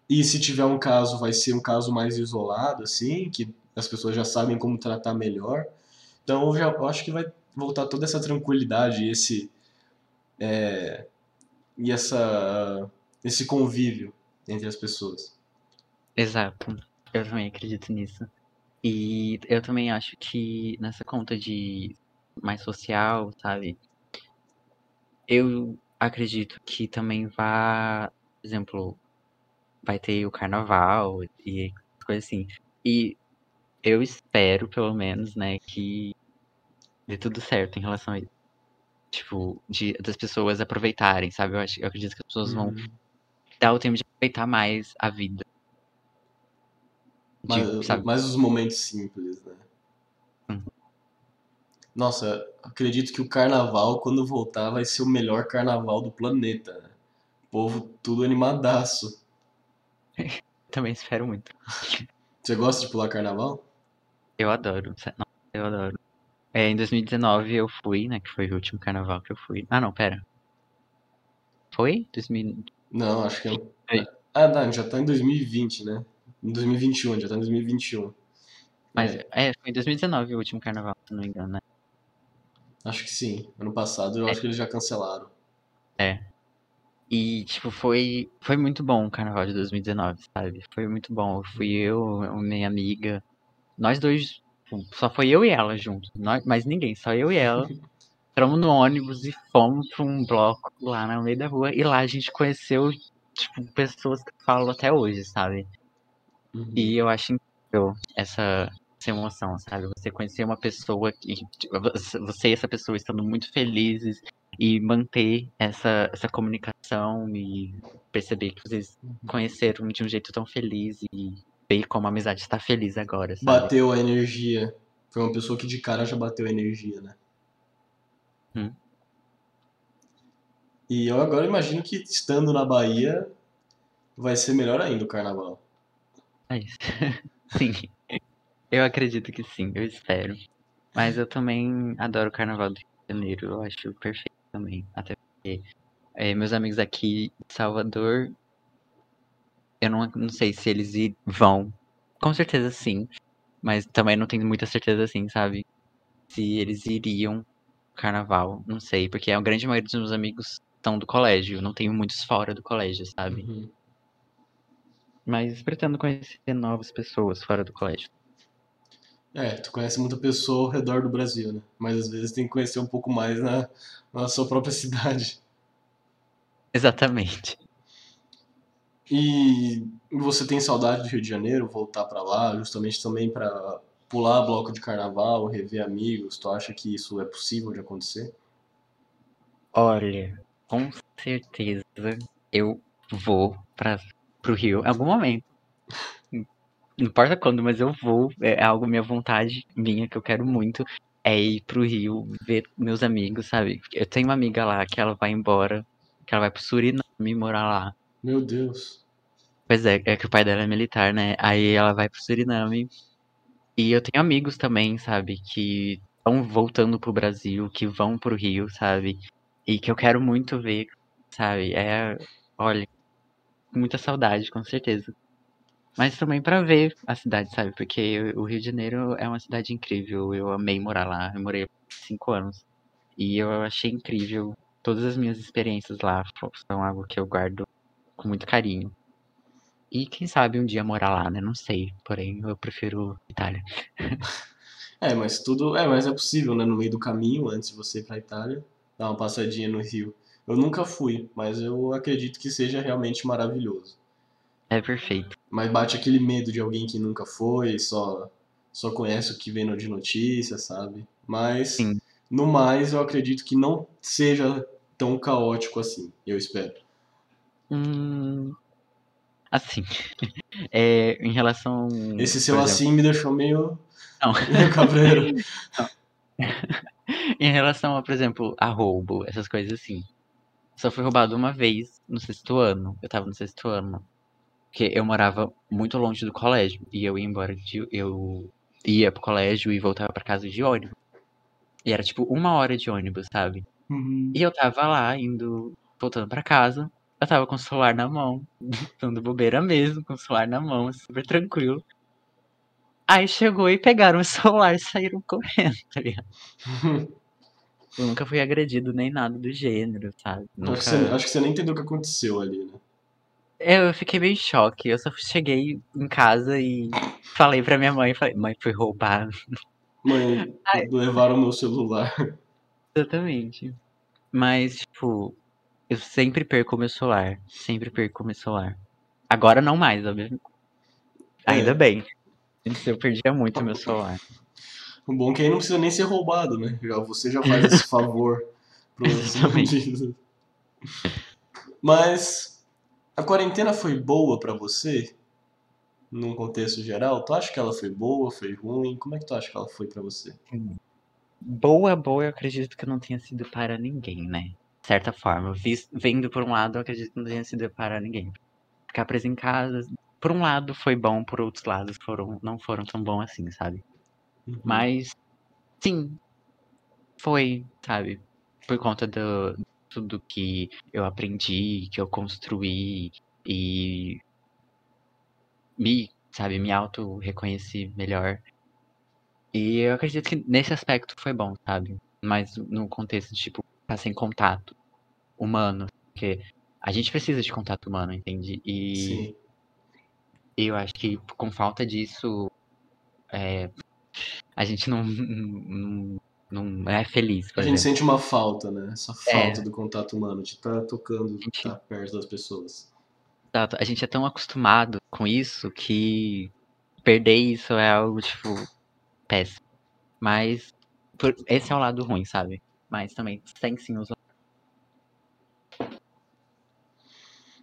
e se tiver um caso, vai ser um caso mais isolado, assim, que as pessoas já sabem como tratar melhor. Então, eu, já, eu acho que vai voltar toda essa tranquilidade e esse, é, e essa, esse convívio entre as pessoas. Exato. Eu também acredito nisso. E eu também acho que nessa conta de mais social, sabe? Eu acredito que também vá, por exemplo, vai ter o carnaval e coisas assim. E eu espero, pelo menos, né, que dê tudo certo em relação a isso. Tipo, de, das pessoas aproveitarem, sabe? Eu, acho, eu acredito que as pessoas vão uhum. dar o tempo de aproveitar mais a vida. De, mais, os momentos simples, né? Uhum. Nossa, acredito que o carnaval, quando voltar, vai ser o melhor carnaval do planeta. Né? O povo tudo animadaço. Também espero muito. Você gosta de pular carnaval? Eu adoro. Não, eu adoro. É, em 2019 eu fui, né? Que foi o último carnaval que eu fui. Ah, não, pera. Foi? 2000... Não, acho que não. Ah, não, já tá em 2020, né? Em 2021, já tá em 2021. Mas é, é foi em 2019 o último carnaval, se não me engano, né? Acho que sim. Ano passado eu é. acho que eles já cancelaram. É. E, tipo, foi, foi muito bom o carnaval de 2019, sabe? Foi muito bom. Fui eu, minha amiga. Nós dois, tipo, só foi eu e ela juntos. Nós, mas ninguém, só eu e ela. Entramos no ônibus e fomos pra um bloco lá no meio da rua. E lá a gente conheceu, tipo, pessoas que falam até hoje, sabe? Uhum. E eu acho incrível essa, essa emoção, sabe? Você conhecer uma pessoa que. tipo, Você e essa pessoa estando muito felizes e manter essa, essa comunicação e perceber que vocês conheceram de um jeito tão feliz e ver como a amizade está feliz agora, sabe? Bateu a energia. Foi uma pessoa que de cara já bateu a energia, né? Hum. E eu agora imagino que estando na Bahia vai ser melhor ainda o carnaval. É isso. sim. Eu acredito que sim, eu espero. Mas eu também adoro o carnaval do Rio de Janeiro, eu acho perfeito também. Até porque eh, meus amigos aqui de Salvador, eu não, não sei se eles vão. Com certeza sim. Mas também não tenho muita certeza assim, sabe? Se eles iriam carnaval, não sei. Porque a grande maioria dos meus amigos estão do colégio, não tenho muitos fora do colégio, sabe? Uhum. Mas pretendo conhecer novas pessoas fora do colégio. É, tu conhece muita pessoa ao redor do Brasil, né? Mas às vezes tem que conhecer um pouco mais na, na sua própria cidade. Exatamente. E você tem saudade do Rio de Janeiro, voltar pra lá, justamente também pra pular bloco de carnaval, rever amigos? Tu acha que isso é possível de acontecer? Olha, com certeza eu vou para pro Rio em algum momento. Não importa quando, mas eu vou. É algo minha vontade minha que eu quero muito é ir pro Rio ver meus amigos, sabe? Eu tenho uma amiga lá que ela vai embora, que ela vai pro Suriname morar lá. Meu Deus. Pois é, é que o pai dela é militar, né? Aí ela vai pro Suriname. E eu tenho amigos também, sabe, que estão voltando pro Brasil, que vão pro Rio, sabe? E que eu quero muito ver, sabe? É, olha, muita saudade, com certeza. Mas também pra ver a cidade, sabe? Porque o Rio de Janeiro é uma cidade incrível. Eu amei morar lá. Eu morei cinco anos. E eu achei incrível. Todas as minhas experiências lá são algo que eu guardo com muito carinho. E quem sabe um dia morar lá, né? Não sei. Porém, eu prefiro Itália. É, mas tudo. É, mas é possível, né? No meio do caminho, antes de você ir pra Itália, dar uma passadinha no Rio. Eu nunca fui, mas eu acredito que seja realmente maravilhoso. É perfeito. Mas bate aquele medo de alguém que nunca foi, só, só conhece o que vem de notícia, sabe? Mas, Sim. no mais, eu acredito que não seja tão caótico assim, eu espero. Hum, assim. É, em relação. Esse seu exemplo, assim me deixou meio, não. meio cabreiro. Em relação a, por exemplo, a roubo, essas coisas assim. Só fui roubado uma vez no sexto ano. Eu tava no sexto ano. Porque eu morava muito longe do colégio. E eu ia embora de. Eu ia pro colégio e voltava pra casa de ônibus. E era tipo uma hora de ônibus, sabe? Uhum. E eu tava lá, indo, voltando pra casa. Eu tava com o celular na mão, dando bobeira mesmo, com o celular na mão, super tranquilo. Aí chegou e pegaram o celular e saíram correndo, tá ligado? Eu nunca fui agredido nem nada do gênero, sabe? Acho que, você, Nunca. acho que você nem entendeu o que aconteceu ali, né? Eu fiquei meio em choque. Eu só cheguei em casa e falei pra minha mãe, falei, mãe, foi roubado. Mãe, Ai. levaram meu celular. Exatamente. Mas, tipo, eu sempre perco meu celular. Sempre perco meu celular. Agora não mais, obviamente. Ainda É. bem. Antes eu perdia muito meu celular. O bom é que aí não precisa nem ser roubado, né? Já, você já faz esse favor bandidos. Mas a quarentena foi boa pra você? Num contexto geral? Tu acha que ela foi boa, foi ruim? Como é que tu acha que ela foi pra você? Boa, boa, eu acredito que não tenha sido para ninguém, né? De certa forma. Vendo por um lado, eu acredito que não tenha sido para ninguém. Ficar preso em casa, por um lado foi bom, por outros lados foram, não foram tão bom assim, sabe? Uhum. Mas, sim, foi, sabe? Por conta do tudo que eu aprendi, que eu construí e me, sabe, me auto-reconheci melhor. E eu acredito que nesse aspecto foi bom, sabe? Mas no contexto de, tipo, estar sem contato humano. Porque a gente precisa de contato humano, entende? E Sim. eu acho que com falta disso, é, a gente não, não, não é feliz, A gente exemplo. sente uma falta, né? Essa É. falta do contato humano, de estar tocando, de estar perto das pessoas. Exato. A gente é tão acostumado com isso que perder isso é algo, tipo, péssimo. Mas por- esse é o lado ruim, sabe? Mas também tem sim os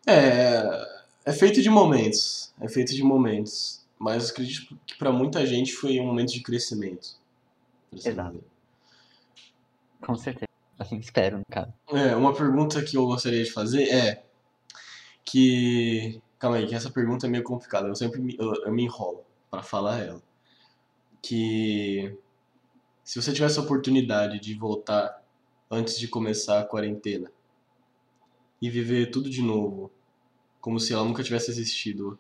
É, é feito de momentos, é feito de momentos, mas acredito que para muita gente foi um momento de crescimento. Exato. dizer. Com certeza. Assim, espero, no caso. É, uma pergunta que eu gostaria de fazer é que, calma aí, que essa pergunta é meio complicada, eu sempre me, eu, eu me enrolo para falar ela. Que se você tivesse a oportunidade de voltar antes de começar a quarentena e viver tudo de novo, como se ela nunca tivesse existido,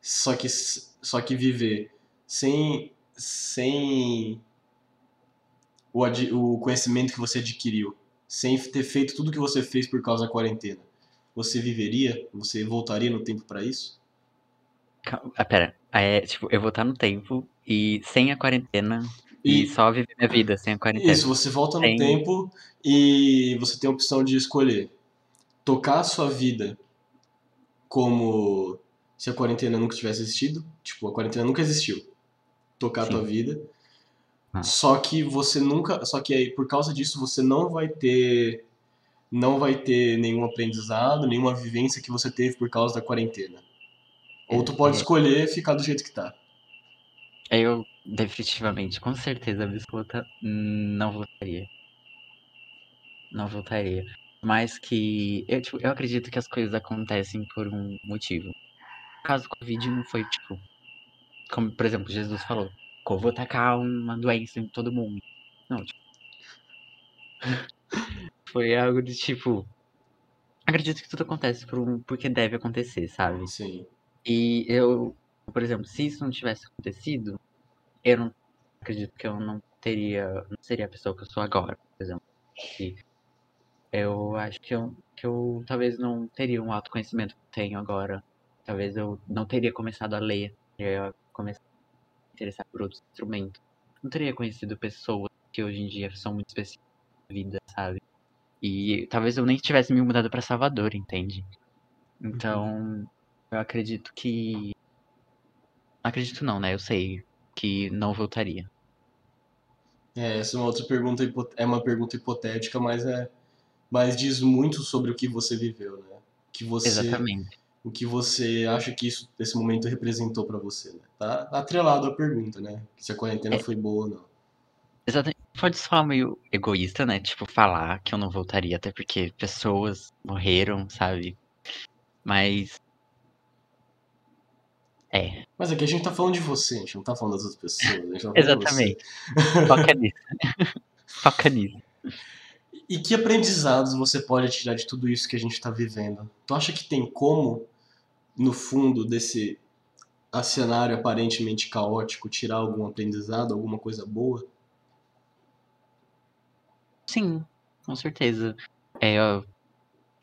só que só que viver sem sem o, o conhecimento que você adquiriu, sem ter feito tudo que você fez por causa da quarentena, você viveria? Você voltaria no tempo para isso? Calma, ah, pera. É, tipo, eu vou estar no tempo e sem a quarentena e, E só viver minha vida sem a quarentena. isso, você volta no Sem- tempo e você tem a opção de escolher tocar a sua vida como se a quarentena nunca tivesse existido, tipo, a quarentena nunca existiu. Tocar a Sim. tua vida. Só que você nunca, só que aí por causa disso você não vai ter não vai ter nenhum aprendizado, nenhuma vivência que você teve por causa da quarentena. Ou tu pode É. escolher ficar do jeito que tá. Eu, definitivamente, com certeza absoluta, não voltaria. Não voltaria. Mas que. Eu, tipo, eu acredito que as coisas acontecem por um motivo. O caso do Covid não foi, tipo. Como, por exemplo, Jesus falou: "Que eu vou tacar uma doença em todo mundo. Não, tipo. foi algo de tipo. Acredito que tudo acontece por um, porque deve acontecer, sabe? Sim. E eu, por exemplo, se isso não tivesse acontecido, eu não acredito que eu não teria, não seria a pessoa que eu sou agora, por exemplo. E eu acho que eu, que eu talvez não teria um autoconhecimento que eu tenho agora. Talvez eu não teria começado a ler, teria começado a me interessar por outros instrumentos. Não teria conhecido pessoas que hoje em dia são muito específicas na vida, sabe? E talvez eu nem tivesse me mudado pra Salvador, entende? Então, eu acredito que. Acredito não, né? Eu sei que não voltaria. É, essa é uma outra pergunta, é uma pergunta hipotética, mas é, mas diz muito sobre o que você viveu, né? Que você, Exatamente. O que você acha que isso, esse momento representou pra você, né? Tá atrelado à pergunta, né? Se a quarentena É. foi boa ou não. Exatamente. Pode soar meio egoísta, né? Tipo, falar que eu não voltaria, até porque pessoas morreram, sabe? Mas. É, Mas aqui a gente tá falando de você, a gente não tá falando das outras pessoas, tá exatamente. Foca nisso. Foca nisso. E que aprendizados você pode tirar de tudo isso que a gente tá vivendo? Tu acha que tem como, no fundo desse cenário aparentemente caótico, tirar algum aprendizado, alguma coisa boa? Sim, com certeza. É, ó,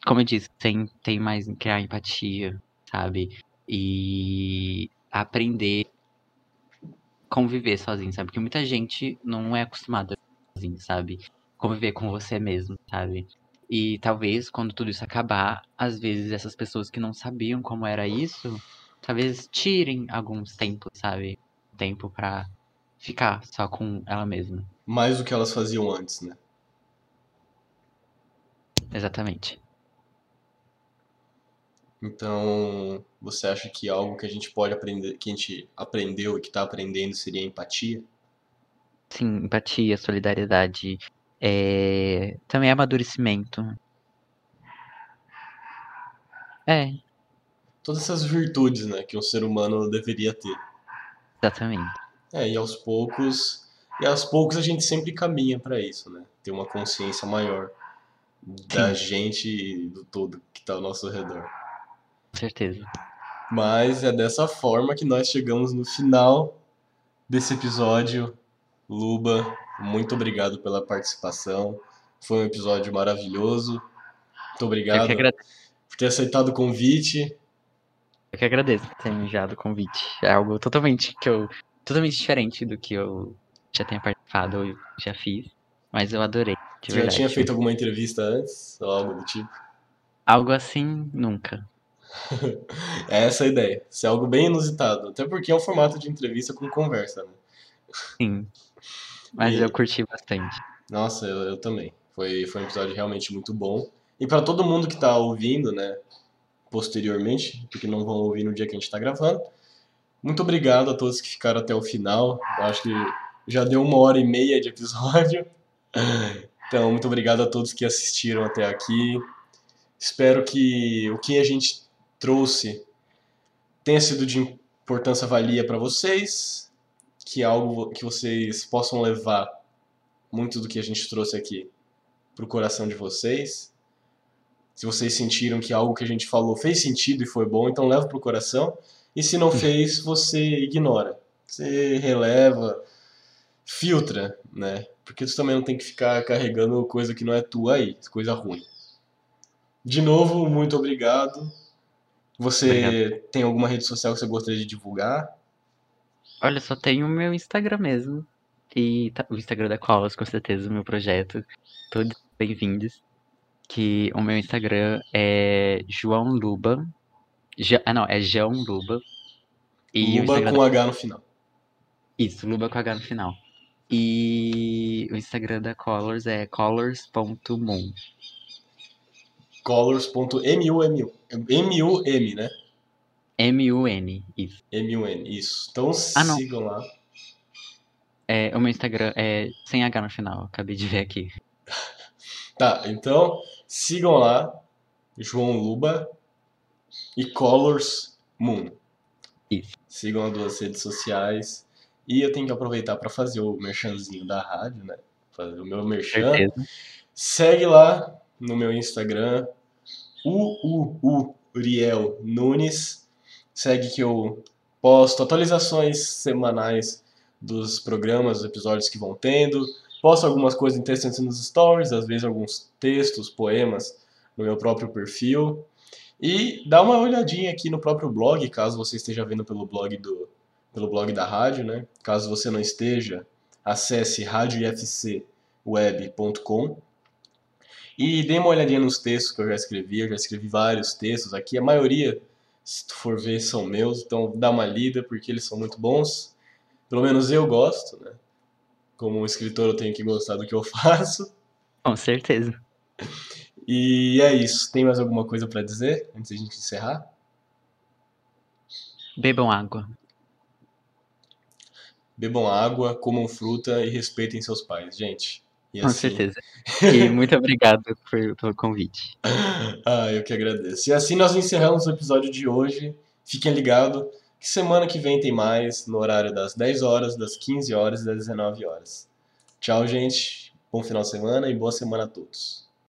como eu disse, tem, tem mais em criar empatia, sabe? E aprender conviver sozinho, sabe? Porque muita gente não é acostumada sozinho, sabe? Conviver com você mesmo, sabe? E talvez quando tudo isso acabar, às vezes essas pessoas que não sabiam como era isso, talvez tirem alguns tempos, sabe? Tempo pra ficar só com ela mesma. Mais do que elas faziam antes, né? Exatamente. Então, você acha que algo que a gente pode aprender, que a gente aprendeu e que tá aprendendo seria empatia? Sim, empatia, solidariedade, é... também amadurecimento. É, Todas essas virtudes, né, que um ser humano deveria ter. exatamente. É, e aos poucos, e aos poucos a gente sempre caminha para isso, né? Ter uma consciência maior da gente e do todo que tá ao nosso redor. Com certeza. Mas é dessa forma que nós chegamos no final desse episódio. Luba, muito obrigado pela participação. Foi um episódio maravilhoso. Muito obrigado. por ter aceitado o convite. Eu que agradeço por ter me enviado o convite. É algo totalmente que eu. totalmente diferente do que eu já tenha participado ou já fiz. Mas eu adorei. Você verdade. já tinha feito alguma entrevista antes? Ou algo do tipo? Algo assim, nunca. É essa a ideia. Ser algo bem inusitado. Até porque é um formato de entrevista com conversa, né? Sim. Mas E- eu curti bastante. Nossa, eu, eu também. Foi, foi um episódio realmente muito bom. E para todo mundo que tá ouvindo, né, posteriormente, porque não vão ouvir no dia que a gente tá gravando, muito obrigado a todos que ficaram até o final. Eu acho que já deu uma hora e meia de episódio. Então, muito obrigado a todos que assistiram até aqui. Espero que o que a gente trouxe tenha sido de importância valia para vocês, que é algo que vocês possam levar muito do que a gente trouxe aqui pro coração de vocês. Se vocês sentiram que algo que a gente falou fez sentido e foi bom, então leva pro coração. E se não fez, você ignora. Você releva, filtra, né? Porque você também não tem que ficar carregando coisa que não é tua aí, coisa ruim. De novo, muito obrigado. Você tem alguma rede social que você gostaria de divulgar? Olha, só tem o meu Instagram mesmo. E tá- o Instagram da Colas, com certeza, o meu projeto. Todos bem-vindos. Que o meu Instagram é João Luba. Ja- ah, não, é João Luba. E Luba com H no final. Isso, Luba com H no final. E o Instagram da Colors é colors.moon. colors.mum, M-U-M, né? M-U-N, isso. M-U-N, isso. Então Ah, sigam lá. É, o meu Instagram é sem H no final, acabei de ver aqui. Tá, então sigam lá, João Luba e Colors Moon. Isso. Sigam as duas redes sociais. E eu tenho que aproveitar para fazer o merchanzinho da rádio, né? Fazer o meu merchan. Certeza. Segue lá no meu Instagram, o Uriel Nunes. Segue que eu posto atualizações semanais dos programas, dos episódios que vão tendo. Posto algumas coisas interessantes nos stories, às vezes alguns textos, poemas no meu próprio perfil. E dá uma olhadinha aqui no próprio blog, caso você esteja vendo pelo blog do pelo blog da rádio, né? Caso você não esteja, acesse radioifcweb.com e dê uma olhadinha nos textos que eu já escrevi. Eu já escrevi vários textos aqui. A maioria, se tu for ver, são meus. Então dá uma lida porque eles são muito bons. Pelo menos eu gosto, né? Como escritor eu tenho que gostar do que eu faço. Com certeza. E é isso. Tem mais alguma coisa pra dizer antes da gente encerrar? Bebam água. Bebam água, comam fruta e respeitem seus pais, gente. E Com assim- certeza. E muito obrigado por- pelo convite. Ah, eu que agradeço. E assim nós encerramos o episódio de hoje. Fiquem ligados que semana que vem tem mais, no horário das 10 horas, das 15 horas e das 19 horas. Tchau, gente. Bom final de semana e boa semana a todos.